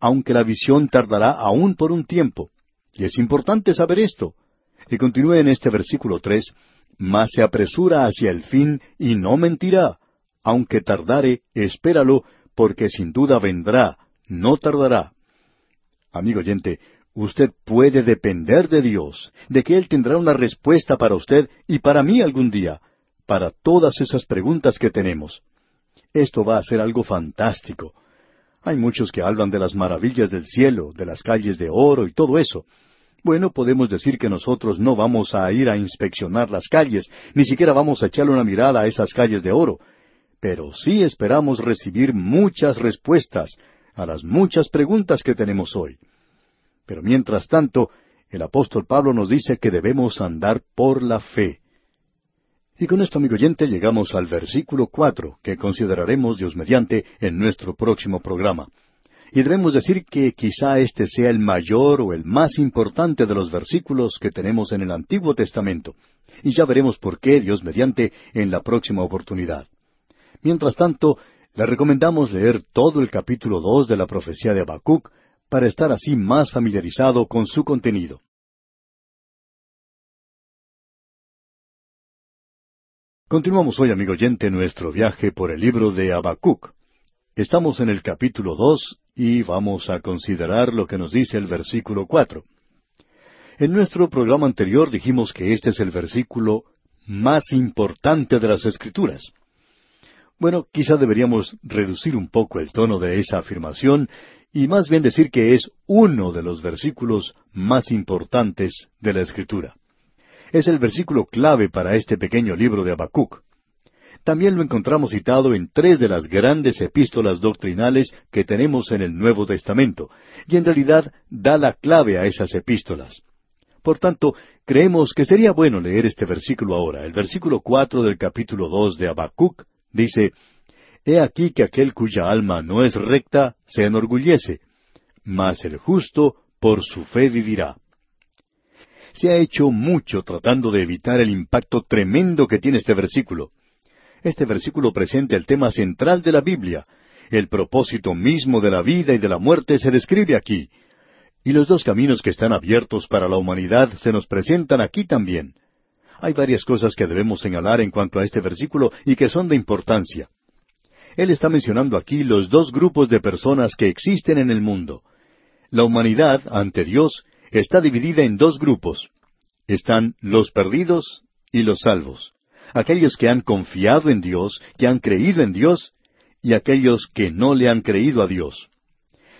aunque la visión tardará aún por un tiempo. Y es importante saber esto. Y continúe en este versículo tres, mas se apresura hacia el fin y no mentirá aunque tardare, espéralo, porque sin duda vendrá, no tardará. Amigo oyente, usted puede depender de Dios, de que Él tendrá una respuesta para usted y para mí algún día, para todas esas preguntas que tenemos. Esto va a ser algo fantástico. Hay muchos que hablan de las maravillas del cielo, de las calles de oro y todo eso. Bueno, podemos decir que nosotros no vamos a ir a inspeccionar las calles, ni siquiera vamos a echarle una mirada a esas calles de oro, pero sí esperamos recibir muchas respuestas a las muchas preguntas que tenemos hoy. Pero mientras tanto, el apóstol Pablo nos dice que debemos andar por la fe. Y con esto, amigo oyente, llegamos al versículo cuatro, que consideraremos Dios mediante en nuestro próximo programa. Y debemos decir que quizá este sea el mayor o el más importante de los versículos que tenemos en el Antiguo Testamento. Y ya veremos por qué Dios mediante en la próxima oportunidad. Mientras tanto, le recomendamos leer todo el capítulo dos de la profecía de Habacuc para estar así más familiarizado con su contenido. Continuamos hoy, amigo oyente, nuestro viaje por el libro de Habacuc. Estamos en el capítulo dos y vamos a considerar lo que nos dice el versículo cuatro. En nuestro programa anterior dijimos que este es el versículo más importante de las Escrituras. Bueno, quizá deberíamos reducir un poco el tono de esa afirmación y más bien decir que es uno de los versículos más importantes de la Escritura. Es el versículo clave para este pequeño libro de Habacuc. También lo encontramos citado en tres de las grandes epístolas doctrinales que tenemos en el Nuevo Testamento, y en realidad da la clave a esas epístolas. Por tanto, creemos que sería bueno leer este versículo ahora, el versículo cuatro del capítulo dos de Habacuc, Dice, He aquí que aquel cuya alma no es recta se enorgullece, mas el justo por su fe vivirá. Se ha hecho mucho tratando de evitar el impacto tremendo que tiene este versículo. Este versículo presenta el tema central de la Biblia. El propósito mismo de la vida y de la muerte se describe aquí. Y los dos caminos que están abiertos para la humanidad se nos presentan aquí también. Hay varias cosas que debemos señalar en cuanto a este versículo y que son de importancia. Él está mencionando aquí los dos grupos de personas que existen en el mundo. La humanidad, ante Dios, está dividida en dos grupos. Están los perdidos y los salvos. Aquellos que han confiado en Dios, que han creído en Dios, y aquellos que no le han creído a Dios.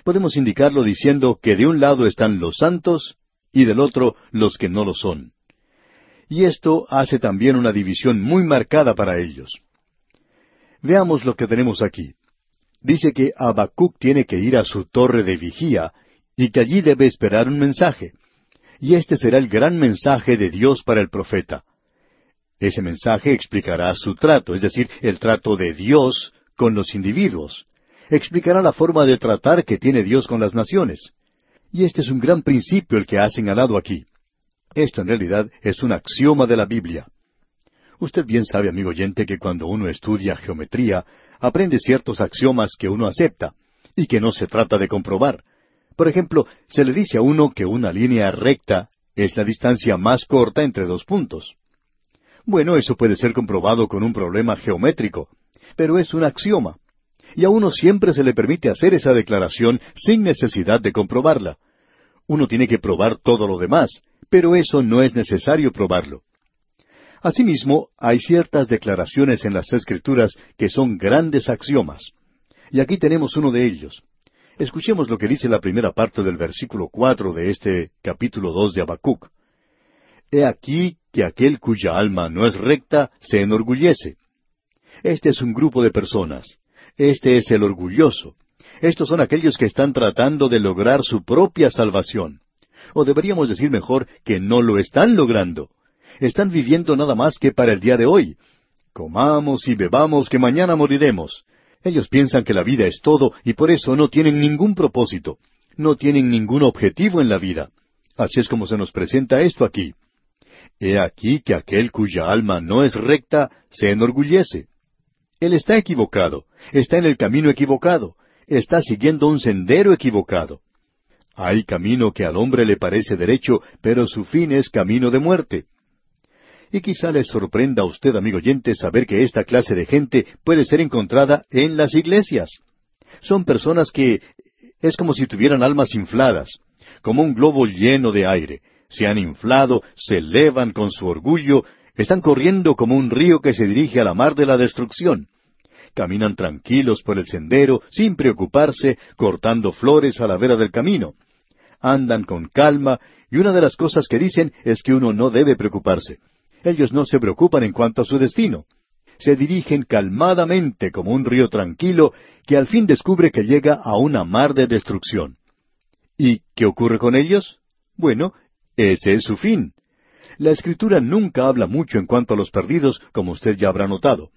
Podemos indicarlo diciendo que de un lado están los santos y del otro los que no lo son y esto hace también una división muy marcada para ellos. Veamos lo que tenemos aquí. Dice que Habacuc tiene que ir a su torre de vigía y que allí debe esperar un mensaje. Y este será el gran mensaje de Dios para el profeta. Ese mensaje explicará su trato, es decir, el trato de Dios con los individuos. Explicará la forma de tratar que tiene Dios con las naciones. Y este es un gran principio el que ha señalado aquí. Esto en realidad es un axioma de la Biblia. Usted bien sabe, amigo oyente, que cuando uno estudia geometría, aprende ciertos axiomas que uno acepta y que no se trata de comprobar. Por ejemplo, se le dice a uno que una línea recta es la distancia más corta entre dos puntos. Bueno, eso puede ser comprobado con un problema geométrico, pero es un axioma. Y a uno siempre se le permite hacer esa declaración sin necesidad de comprobarla. Uno tiene que probar todo lo demás, pero eso no es necesario probarlo. Asimismo, hay ciertas declaraciones en las Escrituras que son grandes axiomas. Y aquí tenemos uno de ellos. Escuchemos lo que dice la primera parte del versículo cuatro de este capítulo dos de Habacuc. He aquí que aquel cuya alma no es recta se enorgullece. Este es un grupo de personas. Este es el orgulloso. Estos son aquellos que están tratando de lograr su propia salvación o deberíamos decir mejor que no lo están logrando. Están viviendo nada más que para el día de hoy. Comamos y bebamos que mañana moriremos. Ellos piensan que la vida es todo y por eso no tienen ningún propósito, no tienen ningún objetivo en la vida. Así es como se nos presenta esto aquí. He aquí que aquel cuya alma no es recta se enorgullece. Él está equivocado, está en el camino equivocado, está siguiendo un sendero equivocado. Hay camino que al hombre le parece derecho, pero su fin es camino de muerte. Y quizá le sorprenda a usted, amigo oyente, saber que esta clase de gente puede ser encontrada en las iglesias. Son personas que es como si tuvieran almas infladas, como un globo lleno de aire. Se han inflado, se elevan con su orgullo, están corriendo como un río que se dirige a la mar de la destrucción. Caminan tranquilos por el sendero, sin preocuparse, cortando flores a la vera del camino. Andan con calma, y una de las cosas que dicen es que uno no debe preocuparse. Ellos no se preocupan en cuanto a su destino. Se dirigen calmadamente como un río tranquilo que al fin descubre que llega a una mar de destrucción. ¿Y qué ocurre con ellos? Bueno, ese es su fin. La Escritura nunca habla mucho en cuanto a los perdidos, como usted ya habrá notado.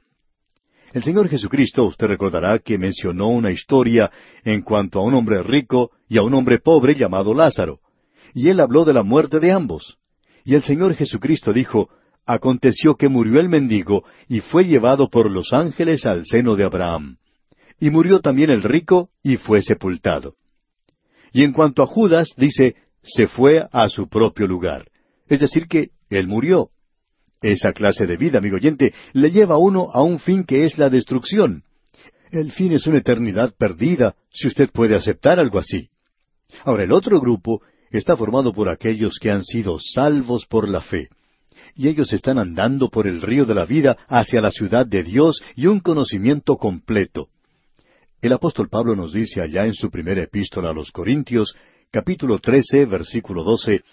El Señor Jesucristo, usted recordará que mencionó una historia en cuanto a un hombre rico y a un hombre pobre llamado Lázaro. Y él habló de la muerte de ambos. Y el Señor Jesucristo dijo, Aconteció que murió el mendigo y fue llevado por los ángeles al seno de Abraham. Y murió también el rico y fue sepultado. Y en cuanto a Judas, dice, se fue a su propio lugar. Es decir, que él murió. Esa clase de vida, amigo oyente, le lleva a uno a un fin que es la destrucción. El fin es una eternidad perdida, si usted puede aceptar algo así. Ahora, el otro grupo está formado por aquellos que han sido salvos por la fe. Y ellos están andando por el río de la vida hacia la ciudad de Dios y un conocimiento completo. El apóstol Pablo nos dice allá en su primera epístola a los Corintios, capítulo 13, versículo 12,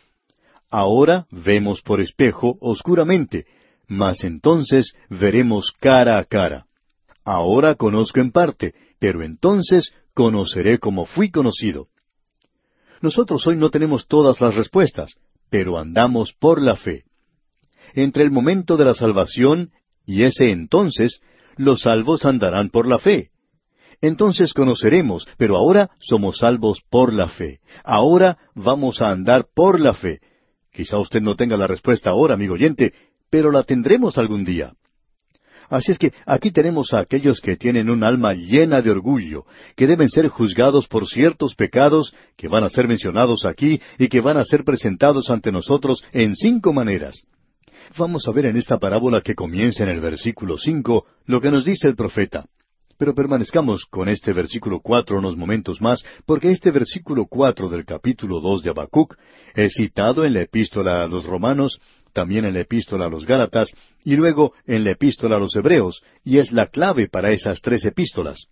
Ahora vemos por espejo oscuramente, mas entonces veremos cara a cara. Ahora conozco en parte, pero entonces conoceré como fui conocido. Nosotros hoy no tenemos todas las respuestas, pero andamos por la fe. Entre el momento de la salvación y ese entonces, los salvos andarán por la fe. Entonces conoceremos, pero ahora somos salvos por la fe. Ahora vamos a andar por la fe Quizá usted no tenga la respuesta ahora, amigo oyente, pero la tendremos algún día. Así es que aquí tenemos a aquellos que tienen un alma llena de orgullo, que deben ser juzgados por ciertos pecados que van a ser mencionados aquí y que van a ser presentados ante nosotros en cinco maneras. Vamos a ver en esta parábola que comienza en el versículo cinco lo que nos dice el profeta. Pero permanezcamos con este versículo cuatro unos momentos más, porque este versículo cuatro del capítulo dos de Habacuc es citado en la epístola a los romanos también en la epístola a los Gálatas y luego en la epístola a los Hebreos, y es la clave para esas tres epístolas.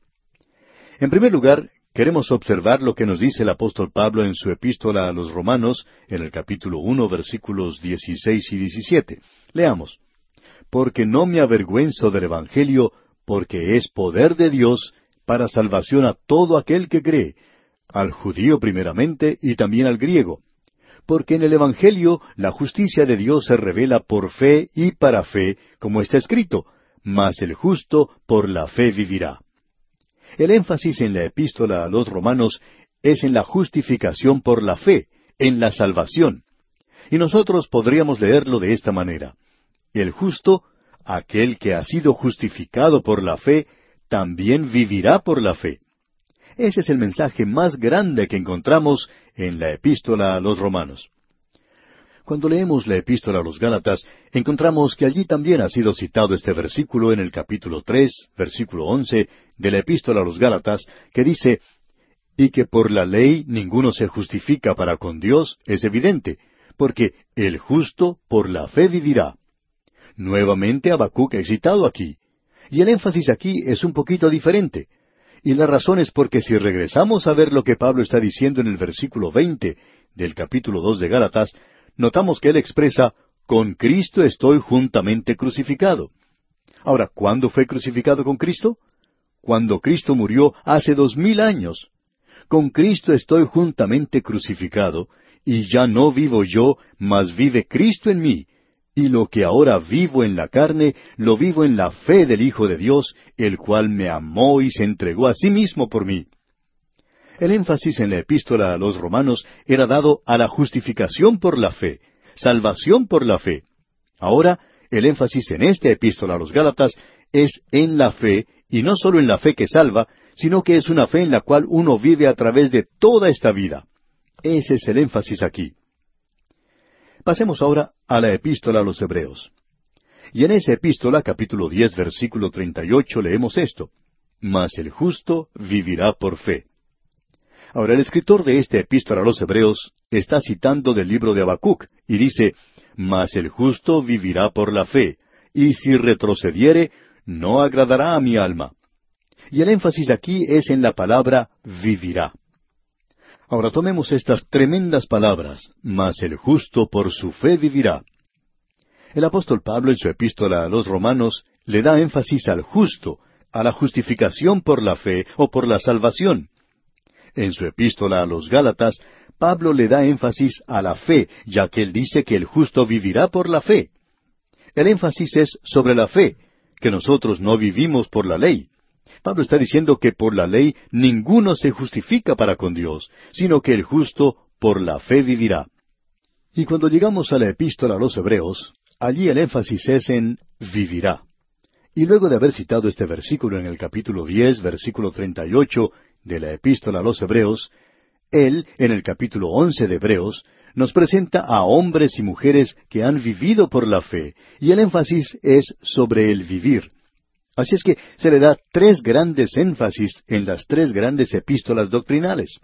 En primer lugar, queremos observar lo que nos dice el apóstol Pablo en su epístola a los Romanos, en el capítulo uno, versículos dieciséis y diecisiete. Leamos. Porque no me avergüenzo del Evangelio, porque es poder de Dios para salvación a todo aquel que cree, al judío primeramente y también al griego porque en el Evangelio la justicia de Dios se revela por fe y para fe, como está escrito, mas el justo por la fe vivirá. El énfasis en la epístola a los romanos es en la justificación por la fe, en la salvación. Y nosotros podríamos leerlo de esta manera. El justo, aquel que ha sido justificado por la fe, también vivirá por la fe. Ese es el mensaje más grande que encontramos en la epístola a los romanos. Cuando leemos la epístola a los Gálatas, encontramos que allí también ha sido citado este versículo en el capítulo tres, versículo once de la epístola a los Gálatas, que dice, y que por la ley ninguno se justifica para con Dios, es evidente, porque el justo por la fe vivirá. Nuevamente Habacuc es citado aquí, y el énfasis aquí es un poquito diferente. Y la razón es porque si regresamos a ver lo que Pablo está diciendo en el versículo veinte del capítulo dos de Gálatas, notamos que él expresa con Cristo estoy juntamente crucificado. Ahora, ¿cuándo fue crucificado con Cristo? Cuando Cristo murió hace dos mil años. Con Cristo estoy juntamente crucificado, y ya no vivo yo, mas vive Cristo en mí, y lo que ahora vivo en la carne, lo vivo en la fe del Hijo de Dios, el cual me amó y se entregó a sí mismo por mí. El énfasis en la epístola a los romanos era dado a la justificación por la fe, salvación por la fe. Ahora, el énfasis en esta epístola a los Gálatas es en la fe, y no solo en la fe que salva, sino que es una fe en la cual uno vive a través de toda esta vida. Ese es el énfasis aquí. Pasemos ahora a la epístola a los Hebreos. Y en esa epístola, capítulo diez, versículo treinta y ocho, leemos esto. Mas el justo vivirá por fe. Ahora, el escritor de esta epístola a los Hebreos está citando del libro de Habacuc y dice, Mas el justo vivirá por la fe, y si retrocediere, no agradará a mi alma. Y el énfasis aquí es en la palabra vivirá. Ahora tomemos estas tremendas palabras, mas el justo por su fe vivirá. El apóstol Pablo en su epístola a los romanos le da énfasis al justo, a la justificación por la fe o por la salvación. En su epístola a los Gálatas, Pablo le da énfasis a la fe, ya que él dice que el justo vivirá por la fe. El énfasis es sobre la fe, que nosotros no vivimos por la ley. Pablo está diciendo que por la ley ninguno se justifica para con Dios, sino que el justo por la fe vivirá. Y cuando llegamos a la epístola a los Hebreos, allí el énfasis es en vivirá. Y luego de haber citado este versículo en el capítulo diez, versículo treinta y ocho de la epístola a los Hebreos, él, en el capítulo once de Hebreos, nos presenta a hombres y mujeres que han vivido por la fe, y el énfasis es sobre el vivir. Así es que se le da tres grandes énfasis en las tres grandes epístolas doctrinales.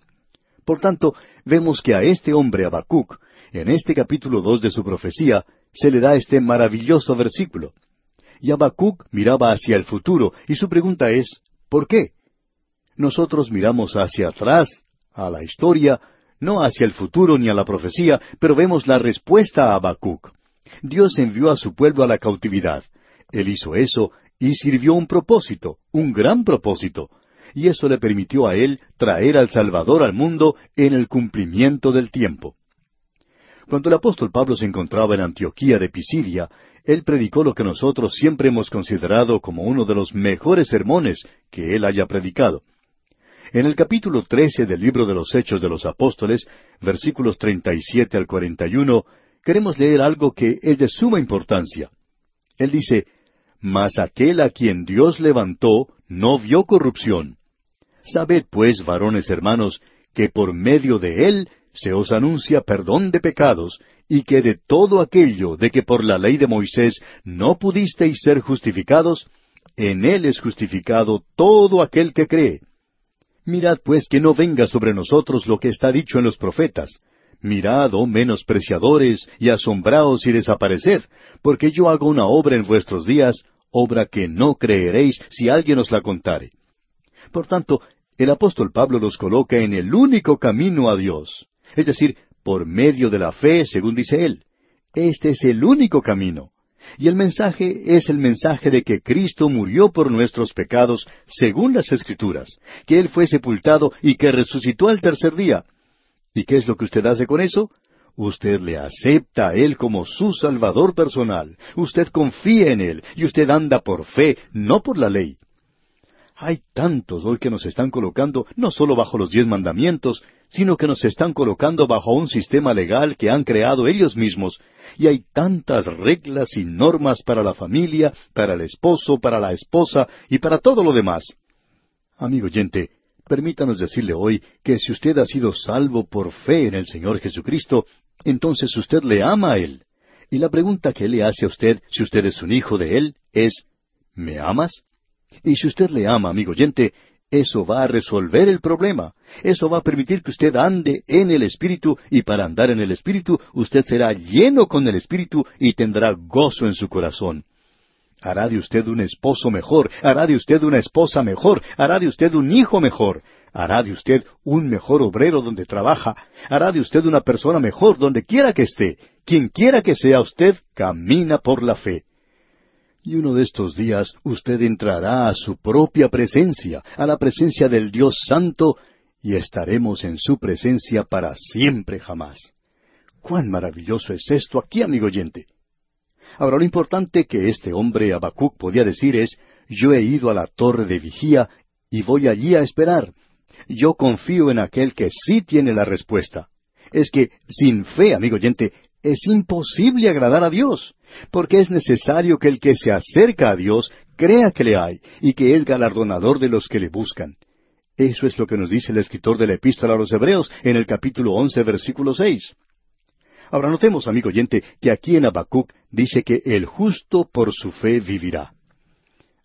Por tanto, vemos que a este hombre Habacuc, en este capítulo dos de su profecía, se le da este maravilloso versículo. Y Habacuc miraba hacia el futuro, y su pregunta es, ¿por qué? Nosotros miramos hacia atrás, a la historia, no hacia el futuro ni a la profecía, pero vemos la respuesta a Habacuc. Dios envió a su pueblo a la cautividad. Él hizo eso y sirvió un propósito, un gran propósito, y eso le permitió a él traer al Salvador al mundo en el cumplimiento del tiempo. Cuando el apóstol Pablo se encontraba en Antioquía de Pisidia, él predicó lo que nosotros siempre hemos considerado como uno de los mejores sermones que él haya predicado. En el capítulo trece del libro de los Hechos de los Apóstoles, versículos treinta y siete al cuarenta y uno, queremos leer algo que es de suma importancia. Él dice, Mas aquel a quien Dios levantó no vio corrupción. Sabed pues, varones hermanos, que por medio de él se os anuncia perdón de pecados, y que de todo aquello de que por la ley de Moisés no pudisteis ser justificados, en él es justificado todo aquel que cree. Mirad pues que no venga sobre nosotros lo que está dicho en los profetas. Mirad, oh menospreciadores, y asombraos y desapareced, porque yo hago una obra en vuestros días, obra que no creeréis si alguien os la contare. Por tanto, el apóstol Pablo los coloca en el único camino a Dios, es decir, por medio de la fe, según dice él. Este es el único camino. Y el mensaje es el mensaje de que Cristo murió por nuestros pecados según las Escrituras, que Él fue sepultado y que resucitó al tercer día. ¿Y qué es lo que usted hace con eso? Usted le acepta a Él como su Salvador personal. Usted confía en Él y usted anda por fe, no por la ley. Hay tantos hoy que nos están colocando no solo bajo los diez mandamientos, sino que nos están colocando bajo un sistema legal que han creado ellos mismos, y hay tantas reglas y normas para la familia, para el esposo, para la esposa y para todo lo demás. Amigo oyente, permítanos decirle hoy que si usted ha sido salvo por fe en el Señor Jesucristo, entonces usted le ama a Él. Y la pregunta que le hace a usted, si usted es un hijo de Él, es, ¿me amas? Y si usted le ama, amigo oyente, eso va a resolver el problema. Eso va a permitir que usted ande en el Espíritu y para andar en el Espíritu usted será lleno con el Espíritu y tendrá gozo en su corazón. Hará de usted un esposo mejor, hará de usted una esposa mejor, hará de usted un hijo mejor, hará de usted un mejor obrero donde trabaja, hará de usted una persona mejor donde quiera que esté. Quien quiera que sea usted, camina por la fe. Y uno de estos días usted entrará a su propia presencia, a la presencia del Dios Santo, y estaremos en su presencia para siempre jamás. ¡Cuán maravilloso es esto aquí, amigo oyente! Ahora, lo importante que este hombre Habacuc podía decir es, yo he ido a la torre de vigía y voy allí a esperar. Yo confío en aquel que sí tiene la respuesta. Es que, sin fe, amigo oyente, es imposible agradar a Dios porque es necesario que el que se acerca a Dios crea que le hay y que es galardonador de los que le buscan. Eso es lo que nos dice el escritor de la epístola a los Hebreos en el capítulo once, versículo seis. Ahora notemos, amigo oyente, que aquí en Habacuc dice que el justo por su fe vivirá.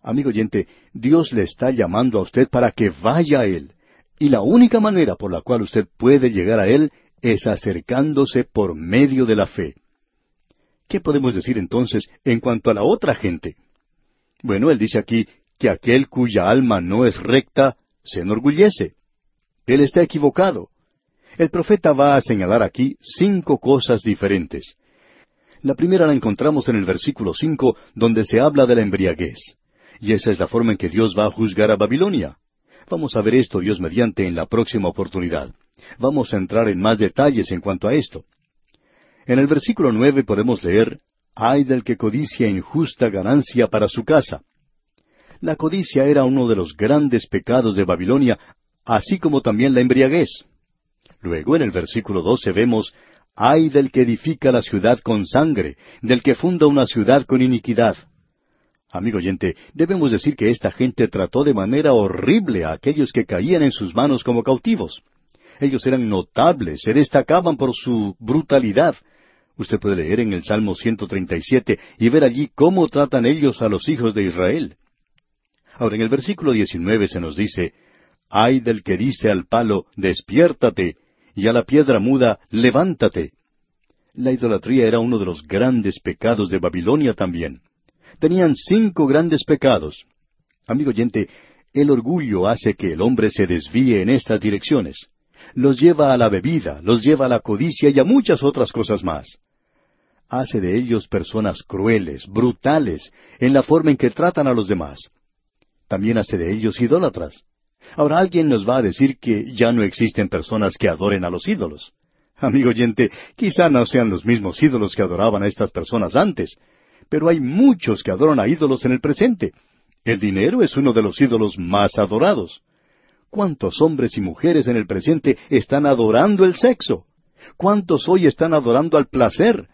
Amigo oyente, Dios le está llamando a usted para que vaya a Él. Y la única manera por la cual usted puede llegar a Él es acercándose por medio de la fe. ¿Qué podemos decir entonces en cuanto a la otra gente? Bueno, él dice aquí que aquel cuya alma no es recta se enorgullece. Él está equivocado. El profeta va a señalar aquí cinco cosas diferentes. La primera la encontramos en el versículo cinco, donde se habla de la embriaguez. Y esa es la forma en que Dios va a juzgar a Babilonia. Vamos a ver esto, Dios mediante, en la próxima oportunidad. Vamos a entrar en más detalles en cuanto a esto. En el versículo nueve podemos leer, Ay del que codicia injusta ganancia para su casa. La codicia era uno de los grandes pecados de Babilonia, así como también la embriaguez. Luego en el versículo doce vemos, Ay del que edifica la ciudad con sangre, del que funda una ciudad con iniquidad. Amigo oyente, debemos decir que esta gente trató de manera horrible a aquellos que caían en sus manos como cautivos. Ellos eran notables, se destacaban por su brutalidad, Usted puede leer en el Salmo 137 y ver allí cómo tratan ellos a los hijos de Israel. Ahora, en el versículo 19 se nos dice, Ay del que dice al palo, despiértate, y a la piedra muda, levántate. La idolatría era uno de los grandes pecados de Babilonia también. Tenían cinco grandes pecados. Amigo oyente, el orgullo hace que el hombre se desvíe en estas direcciones los lleva a la bebida, los lleva a la codicia y a muchas otras cosas más. Hace de ellos personas crueles, brutales, en la forma en que tratan a los demás. También hace de ellos idólatras. Ahora alguien nos va a decir que ya no existen personas que adoren a los ídolos. Amigo oyente, quizá no sean los mismos ídolos que adoraban a estas personas antes, pero hay muchos que adoran a ídolos en el presente. El dinero es uno de los ídolos más adorados. ¿Cuántos hombres y mujeres en el presente están adorando el sexo? ¿Cuántos hoy están adorando al placer?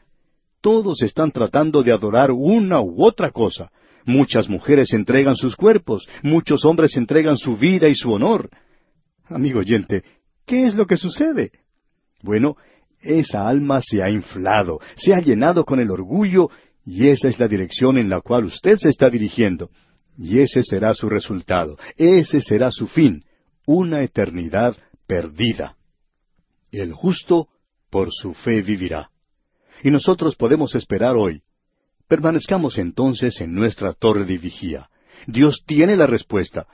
Todos están tratando de adorar una u otra cosa. Muchas mujeres entregan sus cuerpos, muchos hombres entregan su vida y su honor. Amigo oyente, ¿qué es lo que sucede? Bueno, esa alma se ha inflado, se ha llenado con el orgullo, y esa es la dirección en la cual usted se está dirigiendo. Y ese será su resultado, ese será su fin, una eternidad perdida. El justo por su fe vivirá. Y nosotros podemos esperar hoy. Permanezcamos entonces en nuestra torre de vigía. Dios tiene la respuesta.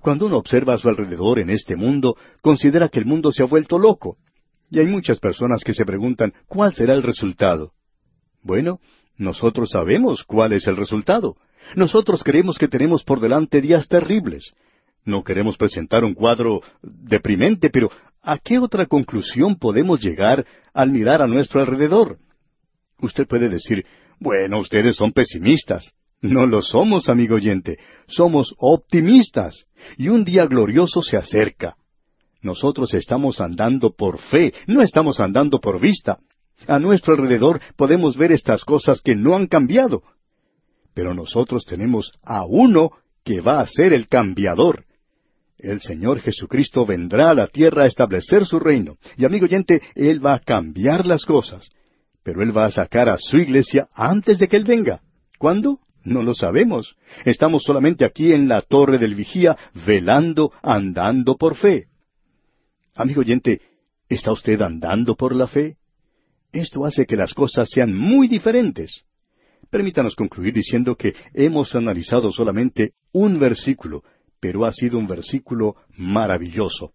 Cuando uno observa a su alrededor en este mundo, considera que el mundo se ha vuelto loco. Y hay muchas personas que se preguntan cuál será el resultado. Bueno, nosotros sabemos cuál es el resultado. Nosotros creemos que tenemos por delante días terribles. No queremos presentar un cuadro deprimente, pero ¿a qué otra conclusión podemos llegar al mirar a nuestro alrededor? Usted puede decir, bueno, ustedes son pesimistas. No lo somos, amigo oyente. Somos optimistas. Y un día glorioso se acerca. Nosotros estamos andando por fe, no estamos andando por vista. A nuestro alrededor podemos ver estas cosas que no han cambiado. Pero nosotros tenemos a uno que va a ser el cambiador. El Señor Jesucristo vendrá a la tierra a establecer su reino. Y amigo oyente, Él va a cambiar las cosas. Pero Él va a sacar a su iglesia antes de que Él venga. ¿Cuándo? No lo sabemos. Estamos solamente aquí en la torre del vigía, velando, andando por fe. Amigo oyente, ¿está usted andando por la fe? Esto hace que las cosas sean muy diferentes. Permítanos concluir diciendo que hemos analizado solamente un versículo, pero ha sido un versículo maravilloso.